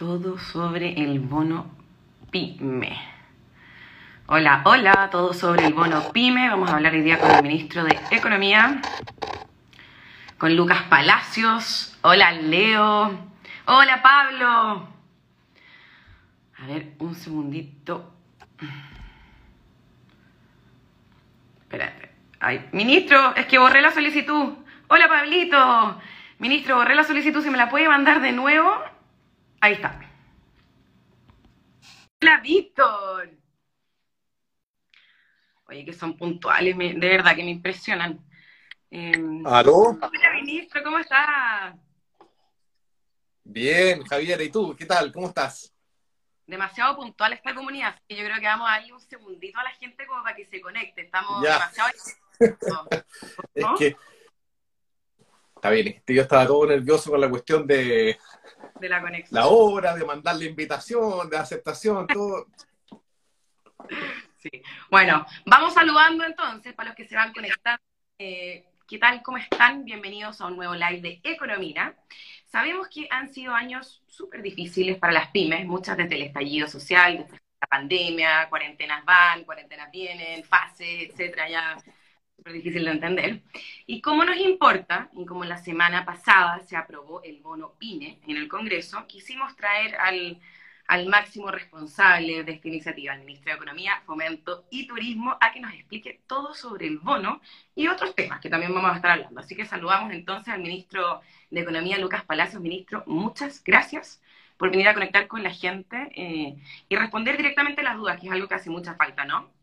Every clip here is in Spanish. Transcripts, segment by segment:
todo sobre el bono PYME. Hola, hola, todo sobre el bono PYME. Vamos a hablar hoy día con el ministro de Economía, con Lucas Palacios. Hola, Leo. Hola, Pablo. A ver, un segundito. Espérate. Ay, ministro, es que borré la solicitud. Hola, Pablito. Ministro, borré la solicitud. ¿Se me la puede mandar de nuevo? Ahí está. Hola, Víctor. Oye, que son puntuales, de verdad que me impresionan. Em, ¿Aló? Hola, ministro, ¿cómo estás? Bien, Javier, ¿y tú? ¿Qué tal? ¿Cómo estás? Demasiado puntual esta comunidad, yo creo que vamos a darle un segundito a la gente como para que se conecte. Estamos demasiado... es que... Está bien, yo estaba todo nervioso con la cuestión de, de la conexión. La hora, de mandar la invitación, de aceptación, todo. Sí. Bueno, vamos saludando entonces para los que se van conectando. Eh, ¿Qué tal? ¿Cómo están? Bienvenidos a un nuevo live de Economía. Sabemos que han sido años súper difíciles para las pymes, muchas desde el estallido social, desde la pandemia, cuarentenas van, cuarentenas vienen, fases, etcétera, ya súper difícil de entender. Y como nos importa, y como la semana pasada se aprobó el bono PINE en el Congreso, quisimos traer al, al máximo responsable de esta iniciativa, el ministro de Economía, Fomento y Turismo, a que nos explique todo sobre el bono y otros temas que también vamos a estar hablando. Así que saludamos entonces al ministro de Economía, Lucas Palacios. Ministro, muchas gracias por venir a conectar con la gente eh, y responder directamente las dudas, que es algo que hace mucha falta, ¿no?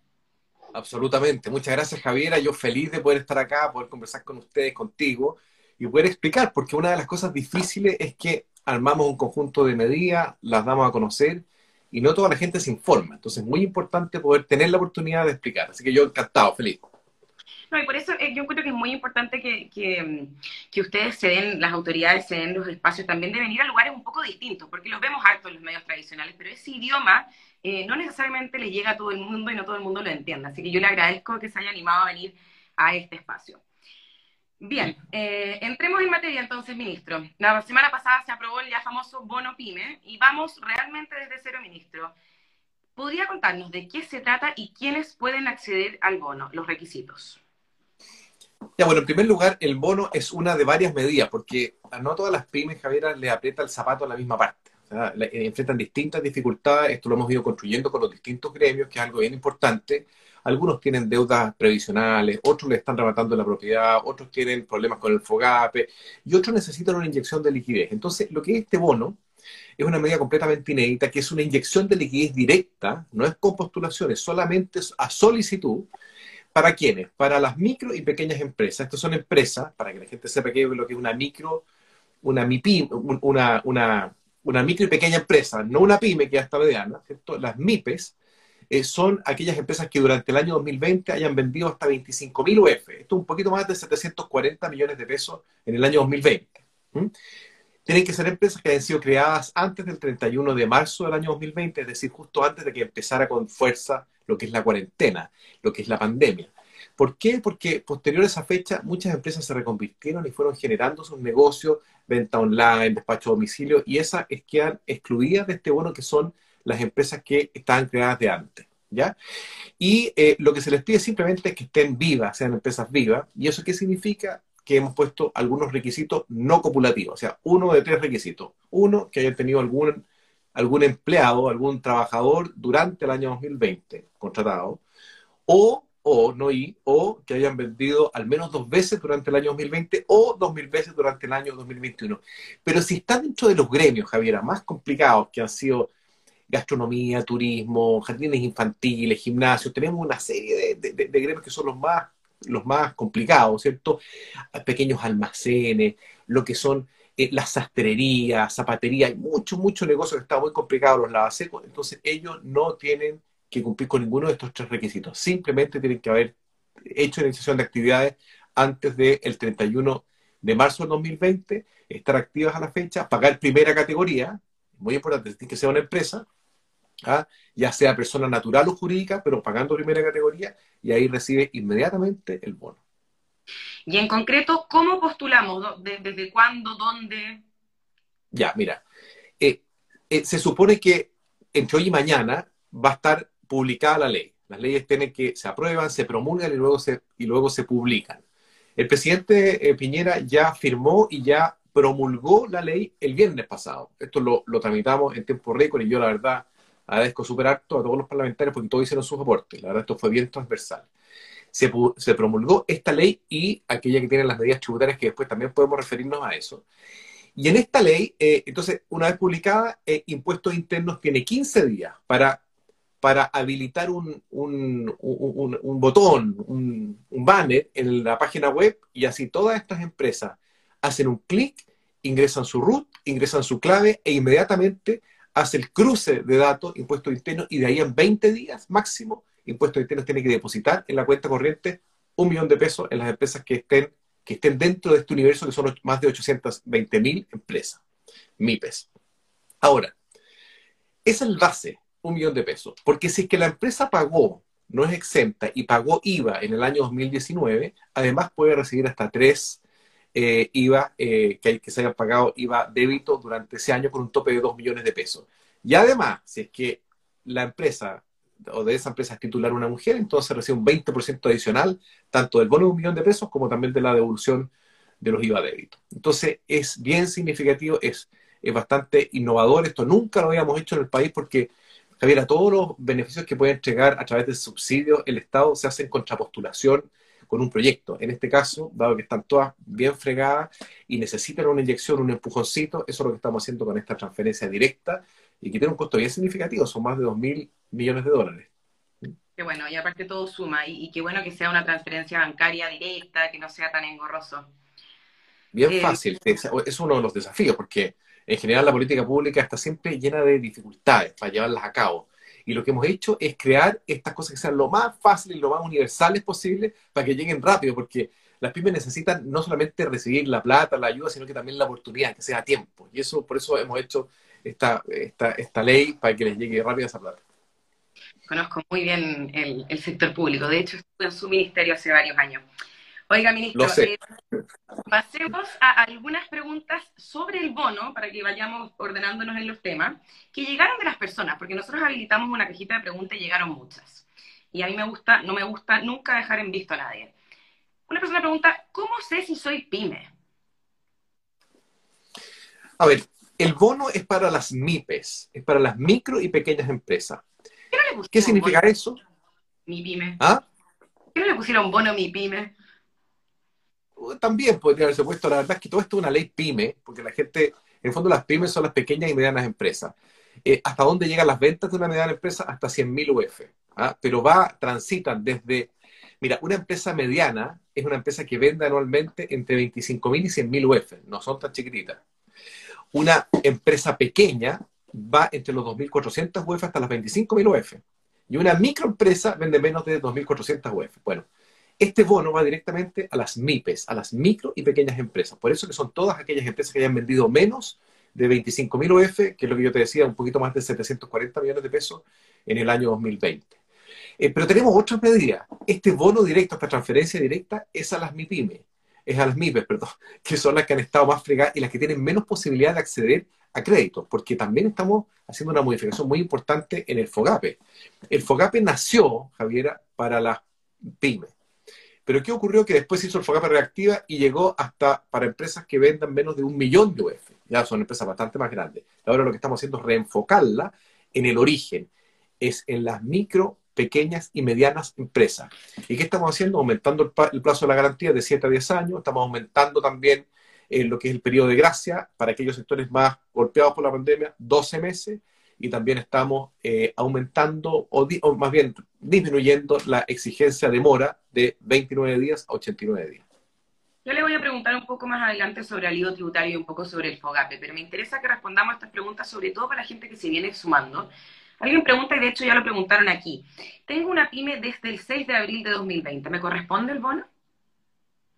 Absolutamente. Muchas gracias, Javiera. Yo feliz de poder estar acá, poder conversar con ustedes, contigo y poder explicar, porque una de las cosas difíciles es que armamos un conjunto de medidas, las damos a conocer y no toda la gente se informa. Entonces es muy importante poder tener la oportunidad de explicar. Así que yo encantado, feliz. No, y por eso eh, yo encuentro que es muy importante que, que, ustedes se den, las autoridades se den los espacios también de venir a lugares un poco distintos, porque los vemos hartos en los medios tradicionales, pero ese idioma eh, no necesariamente le llega a todo el mundo y no todo el mundo lo entiende. Así que yo le agradezco que se haya animado a venir a este espacio. Bien, eh, entremos en materia entonces, ministro. La semana pasada se aprobó el ya famoso bono PYME y vamos realmente desde cero, ministro. ¿Podría contarnos de qué se trata y quiénes pueden acceder al bono, los requisitos? Ya, bueno, en primer lugar, el bono es una de varias medidas, porque a no todas las pymes, Javiera, le aprieta el zapato a la misma parte. Eh, enfrentan distintas dificultades, esto lo hemos ido construyendo con los distintos gremios, que es algo bien importante. Algunos tienen deudas previsionales, otros le están rematando la propiedad, otros tienen problemas con el FOGAPE y otros necesitan una inyección de liquidez. Entonces, lo que es este bono es una medida completamente inédita, que es una inyección de liquidez directa, no es con postulaciones, solamente a solicitud. ¿Para quiénes? Para las micro y pequeñas empresas. Estas son empresas, para que la gente sepa qué es lo que es una micro, una MIPIM, una, una, una micro y pequeña empresa, no una pyme que ya está mediana, ¿cierto? Las MIPES eh, son aquellas empresas que durante el año 2020 hayan vendido hasta 25.000 UF. Esto es un poquito más de 740 millones de pesos en el año 2020. Tienen que ser empresas que hayan sido creadas antes del 31 de marzo del año 2020, es decir, justo antes de que empezara con fuerza lo que es la cuarentena, lo que es la pandemia. ¿Por qué? Porque posterior a esa fecha muchas empresas se reconvirtieron y fueron generando sus negocios, venta online, despacho a domicilio, y esas quedan excluidas de este bono que son las empresas que estaban creadas de antes. ¿Ya? Y eh, lo que se les pide simplemente es que estén vivas, sean empresas vivas. ¿Y eso qué significa? Que hemos puesto algunos requisitos no copulativos, o sea, uno de tres requisitos. Uno, que hayan tenido algún, algún empleado, algún trabajador durante el año 2020 contratado, o o no y, o que hayan vendido al menos dos veces durante el año 2020 o dos mil veces durante el año 2021. Pero si están dentro de los gremios, Javiera, más complicados que han sido gastronomía, turismo, jardines infantiles, gimnasios, tenemos una serie de, gremios que son los más, los más complicados, ¿cierto? Pequeños almacenes, lo que son eh, las sastrerías, zapatería, hay mucho, mucho negocio que está muy complicado, los lavasecos, entonces ellos no tienen que cumplir con ninguno de estos tres requisitos. Simplemente tienen que haber hecho iniciación de actividades antes del 31 de marzo del 2020, estar activas a la fecha, pagar primera categoría, muy importante, que ser una empresa, ¿ah? ya sea persona natural o jurídica, pero pagando primera categoría, y ahí recibe inmediatamente el bono. Y en concreto, ¿cómo postulamos? ¿Desde cuándo? ¿Dónde? Ya, mira, eh, eh, se supone que entre hoy y mañana va a estar publicada la ley. Las leyes tienen que, se aprueban, se promulgan y luego se, y luego se publican. El presidente eh, Piñera ya firmó y ya promulgó la ley el viernes pasado. Esto lo, lo tramitamos en tiempo récord y yo la verdad agradezco súper harto a todos los parlamentarios porque todos hicieron sus aportes. La verdad esto fue bien transversal. Se, se, promulgó esta ley y aquella que tiene las medidas tributarias que después también podemos referirnos a eso. Y en esta ley, eh, entonces, una vez publicada, eh, Impuestos Internos tiene 15 días para para habilitar un, un, un, botón, un, banner en la página web y así todas estas empresas hacen un clic, ingresan su root, ingresan su clave e inmediatamente hace el cruce de datos, impuestos internos, y de ahí en 20 días máximo, impuestos internos tiene que depositar en la cuenta corriente un millón de pesos en las empresas que estén, que estén dentro de este universo, que son más de 820 mil empresas, MIPES. Ahora, esa es el base un millón de pesos. Porque si es que la empresa pagó, no es exenta y pagó IVA en el año 2019, además puede recibir hasta tres eh, IVA eh, que, hay, que se hayan pagado IVA débito durante ese año con un tope de 2 millones de pesos. Y además, si es que la empresa o de esa empresa es titular una mujer, entonces recibe un 20% adicional, tanto del bono de un millón de pesos como también de la devolución de los IVA débito. Entonces, es bien significativo, es, es bastante innovador. Esto nunca lo habíamos hecho en el país porque Javier, a todos los beneficios que puede entregar a través de subsidios el Estado se hacen contrapostulación con un proyecto. En este caso, dado que están todas bien fregadas y necesitan una inyección, un empujoncito, eso es lo que estamos haciendo con esta transferencia directa y que tiene un costo bien significativo, son más de 2 mil millones de dólares. Qué bueno, y aparte todo suma, y, qué bueno que sea una transferencia bancaria directa, que no sea tan engorroso. Bien eh, fácil, es uno de los desafíos, porque en general la política pública está siempre llena de dificultades para llevarlas a cabo. Y lo que hemos hecho es crear estas cosas que sean lo más fáciles y lo más universales posible para que lleguen rápido, porque las pymes necesitan no solamente recibir la plata, la ayuda, sino que también la oportunidad, que sea a tiempo. Y eso, por eso hemos hecho esta, esta, esta ley para que les llegue rápido esa plata. Conozco muy bien el, el sector público. De hecho, estuve en su ministerio hace varios años. Oiga, ministro, eh, pasemos a algunas preguntas sobre el bono para que vayamos ordenándonos en los temas que llegaron de las personas, porque nosotros habilitamos una cajita de preguntas y llegaron muchas. Y a mí me gusta, no me gusta nunca dejar en visto a nadie. Una persona pregunta, ¿cómo sé si soy pyme? A ver, el bono es para las MIPES, es para las micro y pequeñas empresas. ¿Qué, significa eso? Mi pyme. ¿Ah? ¿Qué no le pusieron bono a mi pyme? También podría haberse puesto, la verdad es que todo esto es una ley pyme, porque la gente, en el fondo las pymes son las pequeñas y medianas empresas. Eh, ¿Hasta dónde llegan las ventas de una mediana empresa? Hasta 100.000 UF. ¿ah? Pero va, transitan desde, mira, una empresa mediana es una empresa que vende anualmente entre 25.000 y 100.000 UF, no son tan chiquititas. Una empresa pequeña va entre los 2.400 UF hasta las 25.000 UF. Y una microempresa vende menos de 2.400 UF. Bueno, este bono va directamente a las MIPES, a las micro y pequeñas empresas. Por eso que son todas aquellas empresas que hayan vendido menos de 25.000 UF, que es lo que yo te decía, un poquito más de 740 millones de pesos en el año 2020. Eh, pero tenemos otras medidas. Este bono directo, esta transferencia directa, es a las MIPYME, es a las MIPES, perdón, que son las que han estado más fregadas y las que tienen menos posibilidad de acceder a créditos, porque también estamos haciendo una modificación muy importante en el FOGAPE. El FOGAPE nació, Javiera, para las pymes. Pero ¿qué ocurrió? Que después hizo el FOGAPE reactiva y llegó hasta para empresas que vendan menos de un millón de UF. Ya son empresas bastante más grandes. Ahora lo que estamos haciendo es reenfocarla en el origen, es en las micro, pequeñas y medianas empresas. ¿Y qué estamos haciendo? Aumentando el, plazo de la garantía de 7 a 10 años, estamos aumentando también eh, lo que es el periodo de gracia para aquellos sectores más golpeados por la pandemia, 12 meses, y también estamos eh, aumentando, o, más bien disminuyendo la exigencia de mora de 29 días a 89 días. Yo le voy a preguntar un poco más adelante sobre el lío tributario y un poco sobre el FOGAPE, pero me interesa que respondamos a estas preguntas, sobre todo para la gente que se viene sumando. Alguien pregunta, y de hecho ya lo preguntaron aquí. Tengo una pyme desde el 6 de abril de 2020. ¿Me corresponde el bono?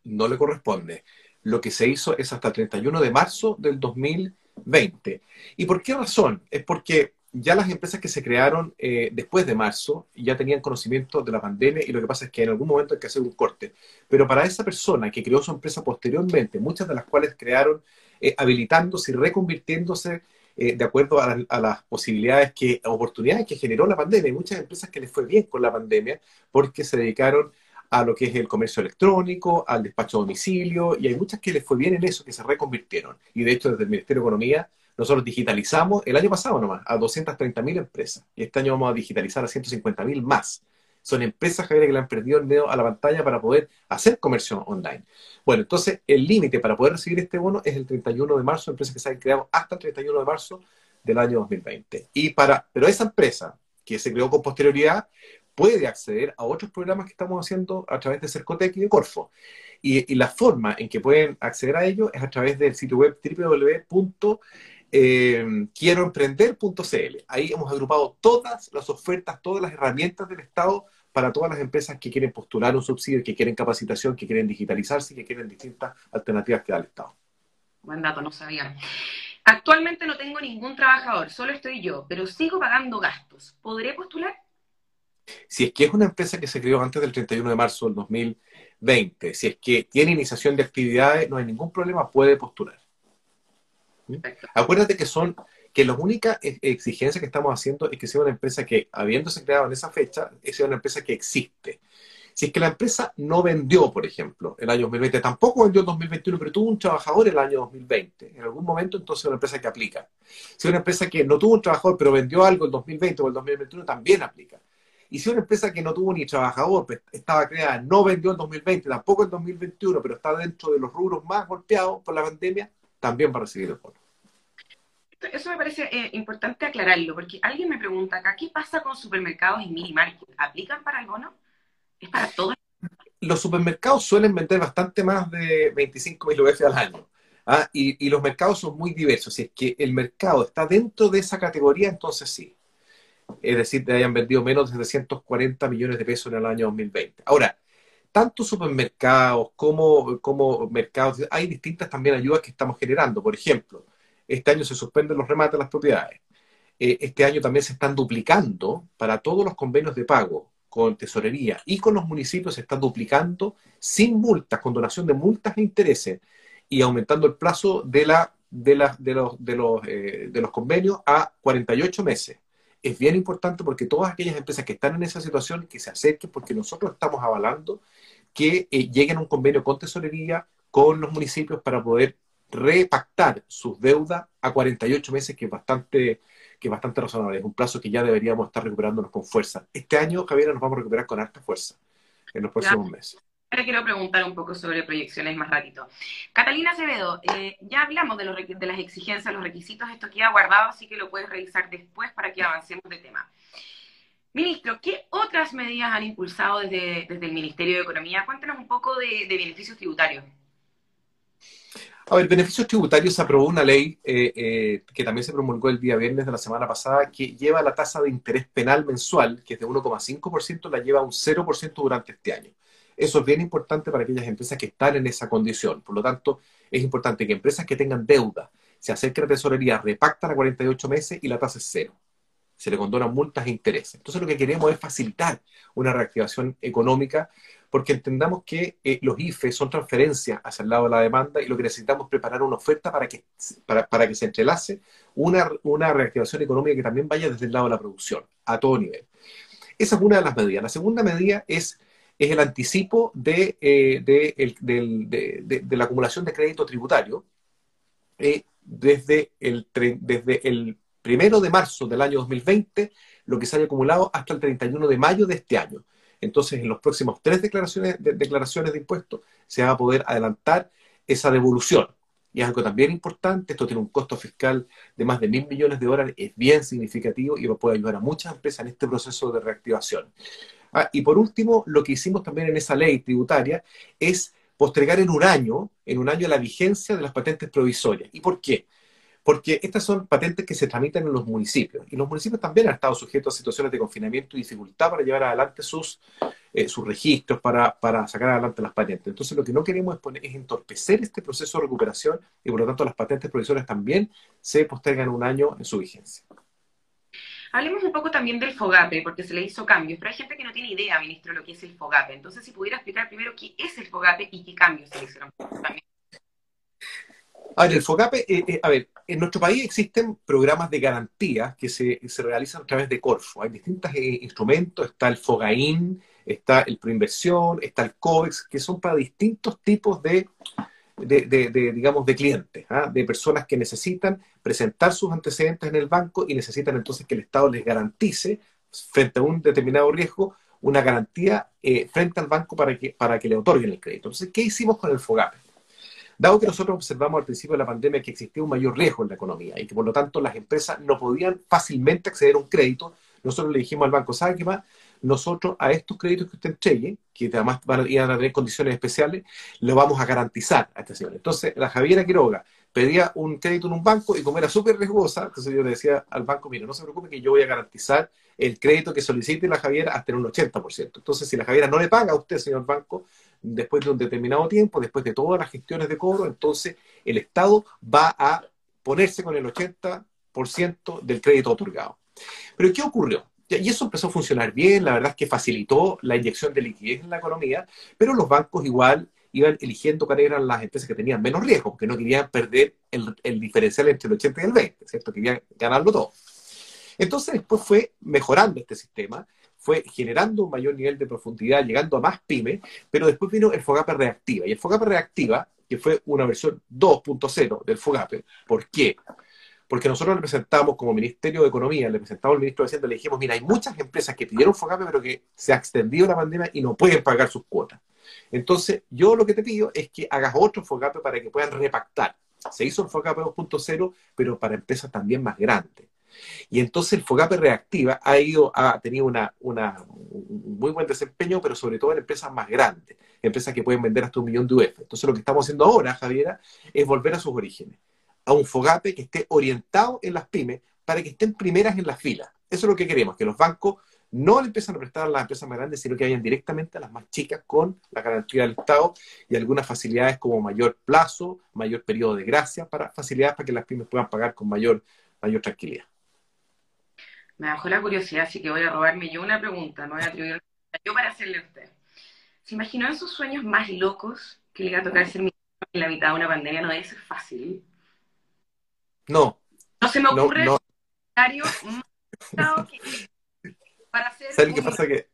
No le corresponde. Lo que se hizo es hasta el 31 de marzo del 2020. ¿Y por qué razón? Es porque ya las empresas que se crearon eh, después de marzo ya tenían conocimiento de la pandemia y lo que pasa es que en algún momento hay que hacer un corte. Pero para esa persona que creó su empresa posteriormente, muchas de las cuales crearon eh, habilitándose y reconvirtiéndose eh, de acuerdo a, las posibilidades que, oportunidades que generó la pandemia. Hay muchas empresas que les fue bien con la pandemia porque se dedicaron a lo que es el comercio electrónico, al despacho a domicilio, y hay muchas que les fue bien en eso, que se reconvirtieron. Y de hecho, desde el Ministerio de Economía, nosotros digitalizamos el año pasado nomás a 230.000 empresas, y este año vamos a digitalizar a 150.000 más. Son empresas, Javier, que le han perdido el dedo a la pantalla para poder hacer comercio online. Bueno, entonces el límite para poder recibir este bono es el 31 de marzo, empresas que se han creado hasta el 31 de marzo del año 2020. Y para, pero esa empresa que se creó con posterioridad puede acceder a otros programas que estamos haciendo a través de Cercotec y de Corfo. Y, la forma en que pueden acceder a ello es a través del sitio web www.quieroemprender.cl. Ahí hemos agrupado todas las ofertas, todas las herramientas del Estado para todas las empresas que quieren postular un subsidio, que quieren capacitación, que quieren digitalizarse que quieren distintas alternativas que da el Estado. Buen dato, no sabía. Actualmente no tengo ningún trabajador, solo estoy yo, pero sigo pagando gastos. ¿Podré postular? Si es que es una empresa que se creó antes del 31 de marzo del 2020, si es que tiene iniciación de actividades, no hay ningún problema, puede postular. ¿Mm? Acuérdate que son que la única exigencia que estamos haciendo es que sea una empresa que, habiéndose creado en esa fecha, sea una empresa que existe. Si es que la empresa no vendió, por ejemplo, el año 2020, tampoco vendió en 2021, pero tuvo un trabajador el año 2020, en algún momento entonces es una empresa que aplica. Si es una empresa que no tuvo un trabajador, pero vendió algo en 2020 o el 2021, también aplica. Y si una empresa que no tuvo ni trabajador, pues, estaba creada, no vendió en 2020, tampoco en 2021, pero está dentro de los rubros más golpeados por la pandemia, también va a recibir el bono. Eso me parece eh, importante aclararlo, porque alguien me pregunta acá, ¿qué pasa con supermercados y mini market? ¿Aplican para el bono? ¿Es para todos? Los supermercados suelen vender bastante más de 25 mil UF al año. ¿ah? Y, y, los mercados son muy diversos. Si es que el mercado está dentro de esa categoría, entonces sí. Es decir, te hayan vendido menos de 340 millones de pesos en el año 2020. Ahora, tanto supermercados como, como mercados, hay distintas también ayudas que estamos generando. Por ejemplo, este año se suspenden los remates de las propiedades. Eh, este año también se están duplicando para todos los convenios de pago con tesorería y con los municipios se están duplicando sin multas, con donación de multas e intereses y aumentando el plazo de, la, de, la, de, los, de, los, eh, de los convenios a 48 meses. Es bien importante porque todas aquellas empresas que están en esa situación, que se acerquen porque nosotros estamos avalando que eh, lleguen a un convenio con tesorería, con los municipios para poder repactar sus deudas a 48 meses, que es bastante, que es bastante razonable. Es un plazo que ya deberíamos estar recuperándonos con fuerza. Este año, Javier, nos vamos a recuperar con alta fuerza en los próximos meses. Ahora quiero preguntar un poco sobre proyecciones más ratito. Catalina Acevedo, eh, ya hablamos de, las exigencias, los requisitos, esto queda guardado, así que lo puedes revisar después para que avancemos de tema. Ministro, ¿qué otras medidas han impulsado desde, desde el Ministerio de Economía? Cuéntanos un poco de beneficios tributarios. A ver, beneficios tributarios se aprobó una ley eh, eh, que también se promulgó el día viernes de la semana pasada que lleva la tasa de interés penal mensual, que es de 1,5%, la lleva a un 0% durante este año. Eso es bien importante para aquellas empresas que están en esa condición. Por lo tanto, es importante que empresas que tengan deuda se acerquen a la tesorería, repactan a 48 meses y la tasa es cero. Se le condonan multas e intereses. Entonces, lo que queremos es facilitar una reactivación económica porque entendamos que eh, los IFE son transferencias hacia el lado de la demanda y lo que necesitamos es preparar una oferta para que, para, que se entrelace una, una reactivación económica que también vaya desde el lado de la producción, a todo nivel. Esa es una de las medidas. La segunda medida es, es el anticipo de, eh, de, la acumulación de crédito tributario eh, desde, el, desde el primero de marzo del año 2020, lo que se haya acumulado hasta el 31 de mayo de este año. Entonces, en los próximos tres declaraciones de, declaraciones de impuestos se va a poder adelantar esa devolución. Y es algo también importante, esto tiene un costo fiscal de más de mil millones de dólares, es bien significativo y puede ayudar a muchas empresas en este proceso de reactivación. Ah, y por último, lo que hicimos también en esa ley tributaria es postergar en un año, en un año la vigencia de las patentes provisorias. ¿Y por qué? porque estas son patentes que se tramitan en los municipios y los municipios también han estado sujetos a situaciones de confinamiento y dificultad para llevar adelante sus, eh, sus registros, para, para, sacar adelante las patentes. Entonces lo que no queremos es, poner, es entorpecer este proceso de recuperación y por lo tanto las patentes provisorias también se postergan un año en su vigencia. Hablemos un poco también del FOGAPE, porque se le hizo cambios, pero hay gente que no tiene idea, ministro, lo que es el FOGAPE. Entonces, si pudiera explicar primero qué es el FOGAPE y qué cambios se le hicieron también. A ver, el FOGAPE, eh, eh, a ver, en nuestro país existen programas de garantía que se, realizan a través de Corfo. Hay distintos eh, instrumentos, está el FOGAIN, está el Proinversión, está el COVEX, que son para distintos tipos de, digamos, de clientes, ¿ah? de personas que necesitan presentar sus antecedentes en el banco y necesitan entonces que el Estado les garantice, frente a un determinado riesgo, una garantía frente al banco para que, para que le otorguen el crédito. Entonces, ¿qué hicimos con el FOGAPE? Dado que nosotros observamos al principio de la pandemia que existía un mayor riesgo en la economía y que por lo tanto las empresas no podían fácilmente acceder a un crédito, nosotros le dijimos al banco, ¿sabe qué más? Nosotros a estos créditos que usted entregue, que además van a, tener condiciones especiales, lo vamos a garantizar a este señor. Entonces, la Javiera Quiroga pedía un crédito en un banco y como era súper riesgosa, entonces yo le decía al banco, mira, no se preocupe que yo voy a garantizar el crédito que solicite la Javiera hasta en un 80%. Entonces, si la Javiera no le paga a usted, señor banco, después de un determinado tiempo, después de todas las gestiones de cobro, entonces el Estado va a ponerse con el 80% del crédito otorgado. Pero ¿qué ocurrió? Y eso empezó a funcionar bien, la verdad es que facilitó la inyección de liquidez en la economía, pero los bancos igual iban eligiendo cuáles eran las empresas que tenían menos riesgo, porque no querían perder el, el diferencial entre el 80 y el 20, ¿cierto? Querían ganarlo todo. Entonces después fue mejorando este sistema fue generando un mayor nivel de profundidad, llegando a más pymes, pero después vino el FOGAPE reactiva. Y el FOGAPE reactiva, que fue una versión 2.0 del FOGAPE, ¿por qué? Porque nosotros le presentamos como Ministerio de Economía, le presentamos al ministro de Hacienda, le dijimos, mira, hay muchas empresas que pidieron FOGAPE, pero que se ha extendido la pandemia y no pueden pagar sus cuotas. Entonces, yo lo que te pido es que hagas otro FOGAPE para que puedan repactar. Se hizo el FOGAPE 2.0, pero para empresas también más grandes. Y entonces el FOGAPE reactiva ha, ido, ha tenido una, un muy buen desempeño, pero sobre todo en empresas más grandes, empresas que pueden vender hasta un millón de UF. Entonces lo que estamos haciendo ahora, Javiera, es volver a sus orígenes, a un FOGAPE que esté orientado en las pymes para que estén primeras en las filas. Eso es lo que queremos, que los bancos no le empiezan a prestar a las empresas más grandes, sino que vayan directamente a las más chicas con la garantía del Estado y algunas facilidades como mayor plazo, mayor periodo de gracia, para facilidades para que las pymes puedan pagar con mayor, mayor tranquilidad me bajó la curiosidad, así que voy a robarme yo una pregunta, me voy a atribuir yo para hacerle a usted. ¿Se imaginó en sus sueños más locos que le iba a tocar ser ministro en la mitad de una pandemia? No debe ser fácil. No. No se me ocurre no, para hacer. ¿Saben qué pasa? Que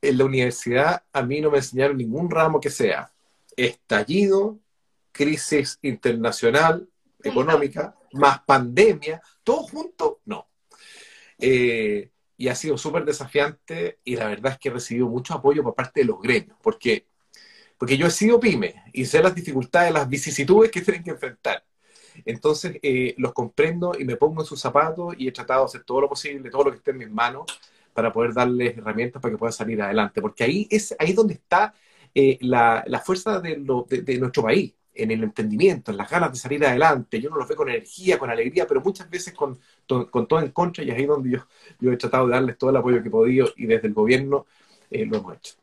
en la universidad a mí no me enseñaron ningún ramo que sea estallido, crisis internacional, económica, más pandemia, todo junto, no. Eh, y ha sido súper desafiante y la verdad es que he recibido mucho apoyo por parte de los gremios, porque, porque yo he sido pyme y sé las dificultades, las vicisitudes que tienen que enfrentar. Entonces eh, los comprendo y me pongo en sus zapatos y he tratado de hacer todo lo posible, todo lo que esté en mis manos para poder darles herramientas para que puedan salir adelante, porque ahí es ahí donde está eh, la, la, fuerza de, lo, de, nuestro país en el entendimiento, en las ganas de salir adelante. Yo no lo veo con energía, con alegría, pero muchas veces con, con todo en contra y es ahí donde yo, yo he tratado de darles todo el apoyo que he podido y desde el gobierno eh, lo hemos hecho.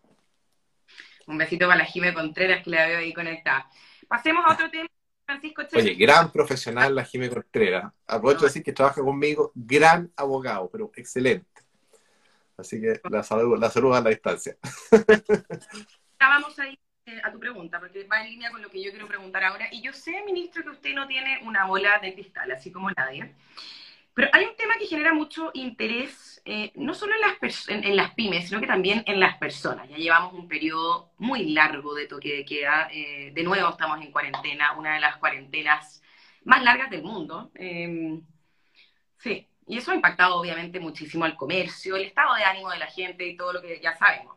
Un besito para la Jime Contreras que la veo ahí conectada. Pasemos a otro tema. Francisco Oye, gran profesional la Jime Contreras. Aprovecho de decir que trabaja conmigo, gran abogado, pero excelente. Así que la saludo, la saludo a la distancia. Vamos a ir eh, a tu pregunta, porque va en línea con lo que yo quiero preguntar ahora. Y yo sé, ministro, que usted no tiene una bola de cristal, así como nadie. Pero hay un tema que genera mucho interés, eh, no solo en las, en, las pymes, sino que también en las personas. Ya llevamos un periodo muy largo de toque de queda. Eh, de nuevo estamos en cuarentena, una de las cuarentenas más largas del mundo. Em, sí, y eso ha impactado obviamente muchísimo al comercio, el estado de ánimo de la gente y todo lo que ya sabemos.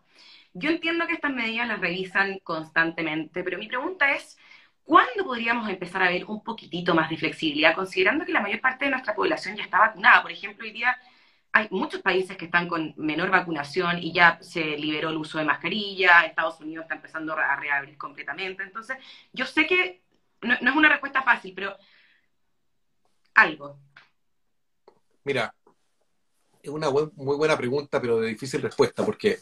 Yo entiendo que estas medidas las revisan constantemente, pero mi pregunta es, ¿cuándo podríamos empezar a ver un poquitito más de flexibilidad, considerando que la mayor parte de nuestra población ya está vacunada? Por ejemplo, hoy día hay muchos países que están con menor vacunación y ya se liberó el uso de mascarilla, Estados Unidos está empezando a reabrir completamente. Entonces, yo sé que no, es una respuesta fácil, pero algo. Mira, es una muy buena pregunta, pero de difícil respuesta, porque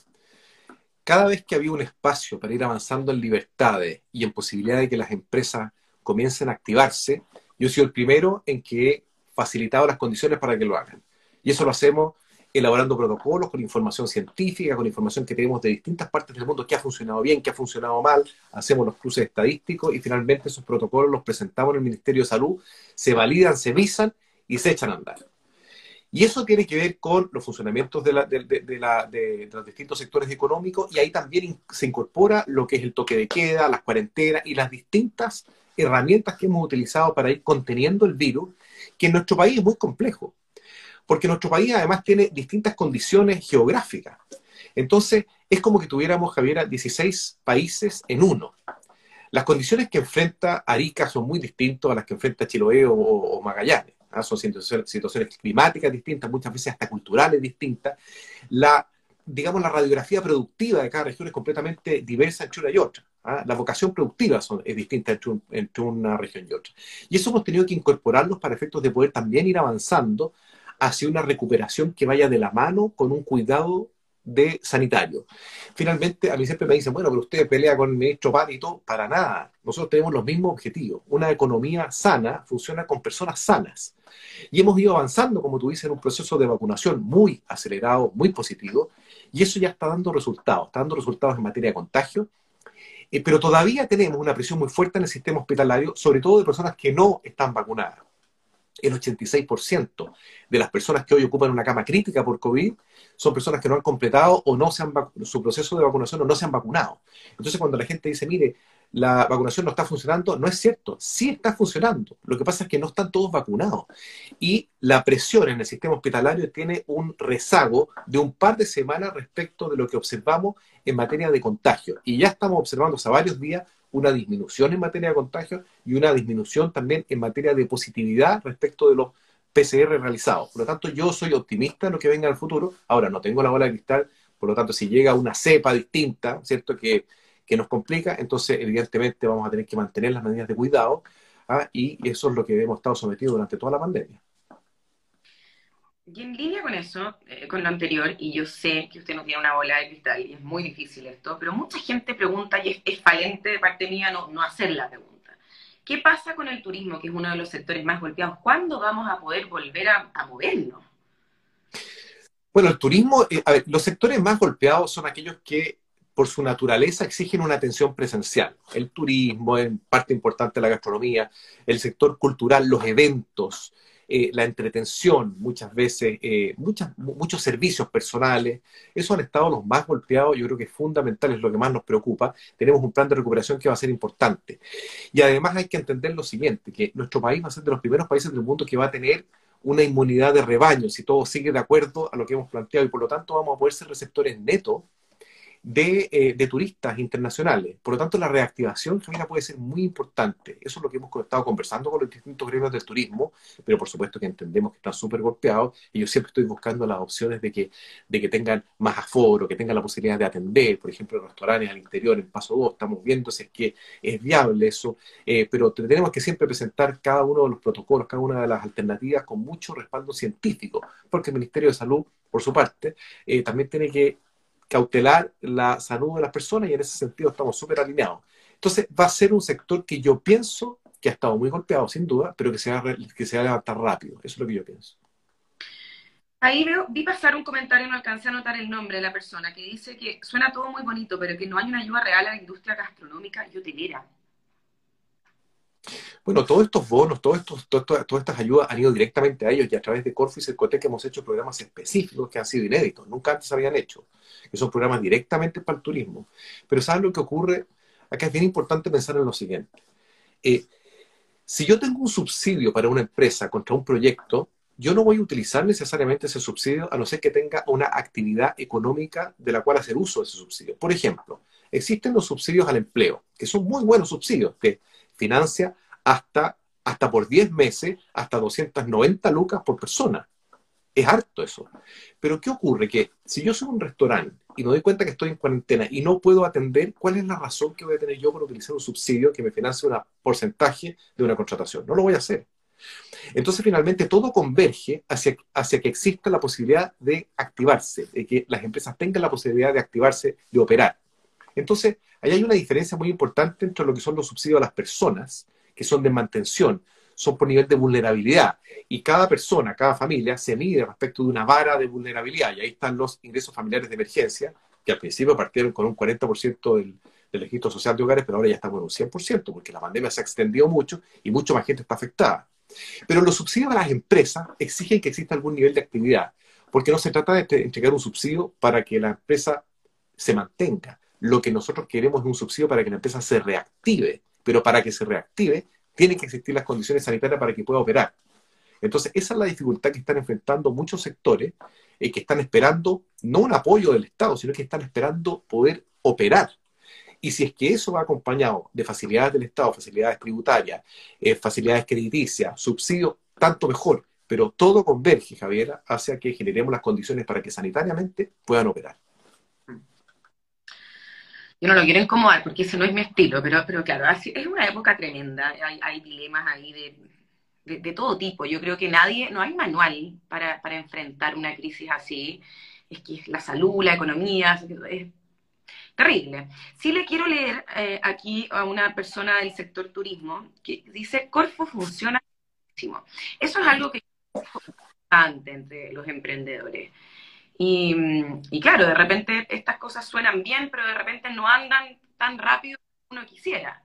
cada vez que había un espacio para ir avanzando en libertades y en posibilidad de que las empresas comiencen a activarse, yo he sido el primero en que he facilitado las condiciones para que lo hagan. Y eso lo hacemos elaborando protocolos con información científica, con información que tenemos de distintas partes del mundo, que ha funcionado bien, que ha funcionado mal, hacemos los cruces estadísticos y finalmente esos protocolos los presentamos en el Ministerio de Salud, se validan, se visan y se echan a andar. Y eso tiene que ver con los funcionamientos de, de, los distintos sectores económicos y ahí también se incorpora lo que es el toque de queda, las cuarentenas y las distintas herramientas que hemos utilizado para ir conteniendo el virus, que en nuestro país es muy complejo porque nuestro país además tiene distintas condiciones geográficas. Entonces, es como que tuviéramos, Javiera, 16 países en uno. Las condiciones que enfrenta Arica son muy distintas a las que enfrenta Chiloé o, Magallanes. Son situaciones, climáticas distintas, muchas veces hasta culturales distintas. La, digamos, la radiografía productiva de cada región es completamente diversa entre una y otra. ¿ah? La vocación productiva es distinta entre, una región y otra. Y eso hemos tenido que incorporarlos para efectos de poder también ir avanzando hacia una recuperación que vaya de la mano con un cuidado de sanitario. Finalmente, a mí siempre me dicen, bueno, pero usted pelea con el ministro todo, para nada. Nosotros tenemos los mismos objetivos. Una economía sana funciona con personas sanas. Y hemos ido avanzando, como tú dices, en un proceso de vacunación muy acelerado, muy positivo, y eso ya está dando resultados, está dando resultados en materia de contagio, eh, pero todavía tenemos una presión muy fuerte en el sistema hospitalario, sobre todo de personas que no están vacunadas el 86% de las personas que hoy ocupan una cama crítica por COVID son personas que no han completado o no se han su proceso de vacunación o no se han vacunado. Entonces, cuando la gente dice, mire, la vacunación no está funcionando, no es cierto, sí está funcionando. Lo que pasa es que no están todos vacunados. Y la presión en el sistema hospitalario tiene un rezago de un par de semanas respecto de lo que observamos en materia de contagio. Y ya estamos observando hace varios días una disminución en materia de contagio y una disminución también en materia de positividad respecto de los PCR realizados. Por lo tanto, yo soy optimista en lo que venga en el futuro. Ahora, no tengo la bola de cristal, por lo tanto, si llega una cepa distinta, ¿cierto? Que, nos complica, entonces, evidentemente, vamos a tener que mantener las medidas de cuidado, ¿ah? y eso es lo que hemos estado sometidos durante toda la pandemia. Y en línea con eso, eh, con lo anterior, y yo sé que usted no tiene una bola de cristal y es muy difícil esto, pero mucha gente pregunta y es, falente de parte mía no, no hacer la pregunta. ¿Qué pasa con el turismo, que es uno de los sectores más golpeados? ¿Cuándo vamos a poder volver a, movernos? Bueno, el turismo, eh, a ver, los sectores más golpeados son aquellos que por su naturaleza exigen una atención presencial. El turismo, en parte importante la gastronomía, el sector cultural, los eventos, eh, la entretención, muchas veces, eh, muchas, muchos servicios personales, esos han estado los más golpeados, yo creo que es fundamental, es lo que más nos preocupa. Tenemos un plan de recuperación que va a ser importante. Y además hay que entender lo siguiente, que nuestro país va a ser de los primeros países del mundo que va a tener una inmunidad de rebaño, si todo sigue de acuerdo a lo que hemos planteado, y por lo tanto vamos a poder ser receptores netos eh, de, turistas internacionales. Por lo tanto, la reactivación, Javiera, puede ser muy importante. Eso es lo que hemos estado conversando con los distintos gremios del turismo, pero por supuesto que entendemos que están súper golpeados y yo siempre estoy buscando las opciones de que, de que tengan más aforo, que tengan la posibilidad de atender, por ejemplo, restaurantes al interior, en Paso 2, estamos viendo si es que es viable eso, eh, pero tenemos que siempre presentar cada uno de los protocolos, cada una de las alternativas con mucho respaldo científico, porque el Ministerio de Salud, por su parte, eh, también tiene que cautelar la salud de las personas y en ese sentido estamos súper alineados. Entonces va a ser un sector que yo pienso que ha estado muy golpeado, sin duda, pero que se va, que se va a levantar rápido. Eso es lo que yo pienso. Ahí veo, vi pasar un comentario, no alcancé a notar el nombre de la persona, que dice que suena todo muy bonito, pero que no hay una ayuda real a la industria gastronómica y hotelera. Bueno, todos estos bonos, todos estos, todas estas ayudas han ido directamente a ellos y a través de Corfu y Cercotec hemos hecho programas específicos que han sido inéditos, nunca antes habían hecho, que son programas directamente para el turismo. Pero ¿saben lo que ocurre? Acá es bien importante pensar en lo siguiente. Eh, si yo tengo un subsidio para una empresa contra un proyecto, yo no voy a utilizar necesariamente ese subsidio a no ser que tenga una actividad económica de la cual hacer uso de ese subsidio. Por ejemplo, existen los subsidios al empleo, que son muy buenos subsidios, que financia hasta, hasta por 10 meses, hasta 290 lucas por persona. Es harto eso. Pero ¿qué ocurre? Que si yo soy un restaurante y me doy cuenta que estoy en cuarentena y no puedo atender, ¿cuál es la razón que voy a tener yo por utilizar un subsidio que me financie un porcentaje de una contratación? No lo voy a hacer. Entonces, finalmente, todo converge hacia, hacia que exista la posibilidad de activarse, de que las empresas tengan la posibilidad de activarse, de operar. Entonces, ahí hay una diferencia muy importante entre lo que son los subsidios a las personas, que son de mantención, son por nivel de vulnerabilidad. Y cada persona, cada familia se mide respecto de una vara de vulnerabilidad. Y ahí están los ingresos familiares de emergencia, que al principio partieron con un 40% del, del registro social de hogares, pero ahora ya estamos en un 100%, porque la pandemia se ha extendido mucho y mucho más gente está afectada. Pero los subsidios a las empresas exigen que exista algún nivel de actividad, porque no se trata de entregar un subsidio para que la empresa se mantenga. Lo que nosotros queremos es un subsidio para que la empresa se reactive, pero para que se reactive tienen que existir las condiciones sanitarias para que pueda operar. Entonces, esa es la dificultad que están enfrentando muchos sectores eh, que están esperando no un apoyo del Estado, sino que están esperando poder operar. Y si es que eso va acompañado de facilidades del Estado, facilidades tributarias, eh, facilidades crediticias, subsidios, tanto mejor. Pero todo converge, Javiera, hacia que generemos las condiciones para que sanitariamente puedan operar. Yo no lo quiero incomodar porque ese no es mi estilo, pero, pero claro, es una época tremenda. Hay, dilemas ahí de, todo tipo. Yo creo que nadie, no hay manual para, para enfrentar una crisis así. Es que la salud, la economía, es terrible. Sí le quiero leer eh, aquí a una persona del sector turismo que dice, Corfo funciona muchísimo. Eso es algo que es importante entre los emprendedores. Y, y, claro, de repente estas cosas suenan bien, pero de repente no andan tan rápido como uno quisiera.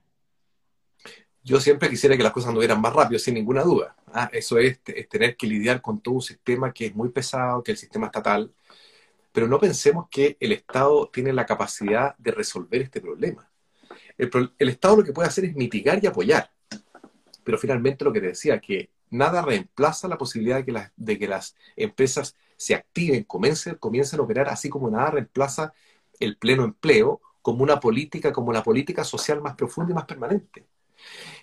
Yo siempre quisiera que las cosas anduvieran más rápido, sin ninguna duda. Ah, eso es, es, tener que lidiar con todo un sistema que es muy pesado, que el sistema estatal, pero no pensemos que el Estado tiene la capacidad de resolver este problema. El, Estado lo que puede hacer es mitigar y apoyar. Pero finalmente lo que te decía, que nada reemplaza la posibilidad de que las, de que las empresas se activen, comiencen, comiencen a operar, así como nada reemplaza el pleno empleo como una política, como la política social más profunda y más permanente.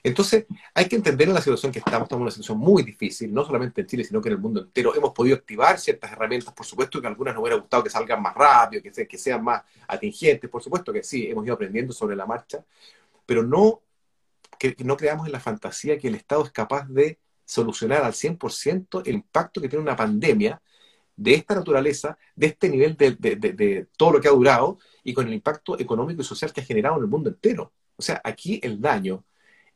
Entonces, hay que entender en la situación que estamos, estamos en una situación muy difícil, no solamente en Chile, sino que en el mundo entero. Hemos podido activar ciertas herramientas, por supuesto que algunas nos hubiera gustado que salgan más rápido, que, que sean más atingentes, por supuesto que sí, hemos ido aprendiendo sobre la marcha, pero no, que, no creamos en la fantasía que el Estado es capaz de solucionar al 100% el impacto que tiene una pandemia de esta naturaleza, de este nivel de, de, todo lo que ha durado y con el impacto económico y social que ha generado en el mundo entero. O sea, aquí el daño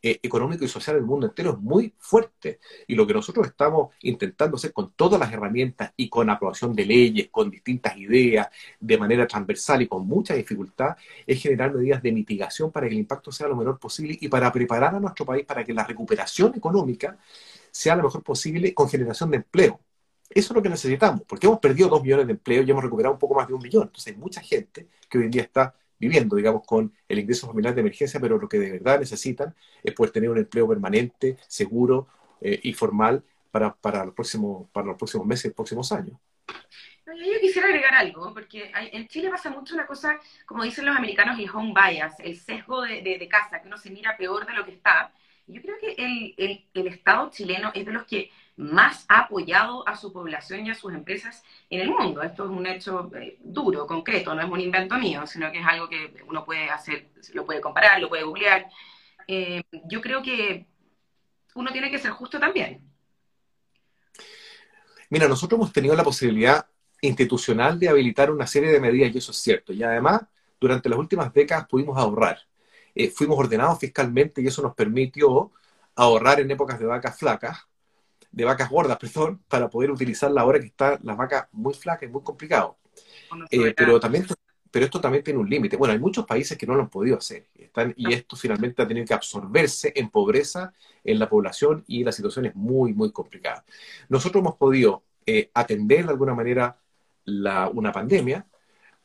eh, económico y social del mundo entero es muy fuerte. Y lo que nosotros estamos intentando hacer con todas las herramientas y con aprobación de leyes, con distintas ideas, de manera transversal y con mucha dificultad, es generar medidas de mitigación para que el impacto sea lo menor posible y para preparar a nuestro país para que la recuperación económica sea lo mejor posible con generación de empleo. Eso es lo que necesitamos, porque hemos perdido dos millones de empleos y hemos recuperado un poco más de un millón. Entonces hay mucha gente que hoy en día está viviendo, digamos, con el ingreso familiar de emergencia, pero lo que de verdad necesitan es poder tener un empleo permanente, seguro eh, y formal para, para, los próximos, para los próximos meses, próximos años. Yo quisiera agregar algo, porque en Chile pasa mucho una cosa, como dicen los americanos, el home bias, el sesgo de, de, casa, que uno se mira peor de lo que está. Yo creo que el, el, Estado chileno es de los que más ha apoyado a su población y a sus empresas en el mundo. Esto es un hecho eh, duro, concreto, no es un invento mío, sino que es algo que uno puede hacer, lo puede comparar, lo puede googlear. Eh, yo creo que uno tiene que ser justo también. Mira, nosotros hemos tenido la posibilidad institucional de habilitar una serie de medidas y eso es cierto. Y además, durante las últimas décadas pudimos ahorrar. Eh, fuimos ordenados fiscalmente y eso nos permitió ahorrar en épocas de vacas flacas de vacas gordas, perdón, para poder utilizar la hora que está las vacas muy flacas y muy complicado. Eh, pero también pero esto también tiene un límite. Bueno, hay muchos países que no lo han podido hacer están, y esto finalmente ha tenido que absorberse en pobreza en la población y la situación es muy, muy complicada. Nosotros hemos podido eh, atender de alguna manera la, una pandemia,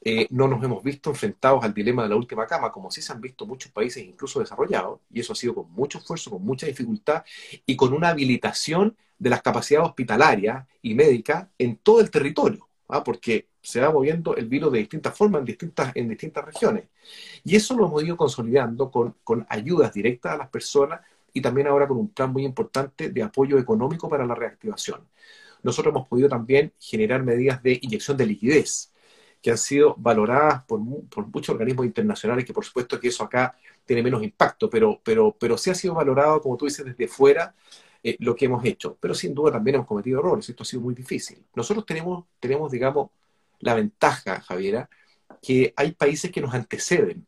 eh, no nos hemos visto enfrentados al dilema de la última cama, como sí se han visto muchos países, incluso desarrollados, y eso ha sido con mucho esfuerzo, con mucha dificultad y con una habilitación de las capacidades hospitalarias y médicas en todo el territorio, ¿ah? porque se va moviendo el virus de distintas formas en distintas, en distintas regiones. Y eso lo hemos ido consolidando con, con ayudas directas a las personas y también ahora con un plan muy importante de apoyo económico para la reactivación. Nosotros hemos podido también generar medidas de inyección de liquidez, que han sido valoradas por, muchos organismos internacionales, que por supuesto que eso acá tiene menos impacto, pero, pero, pero sí ha sido valorado, como tú dices, desde fuera eh, lo que hemos hecho. Pero sin duda también hemos cometido errores, esto ha sido muy difícil. Nosotros tenemos, tenemos digamos, la ventaja, Javiera, que hay países que nos anteceden,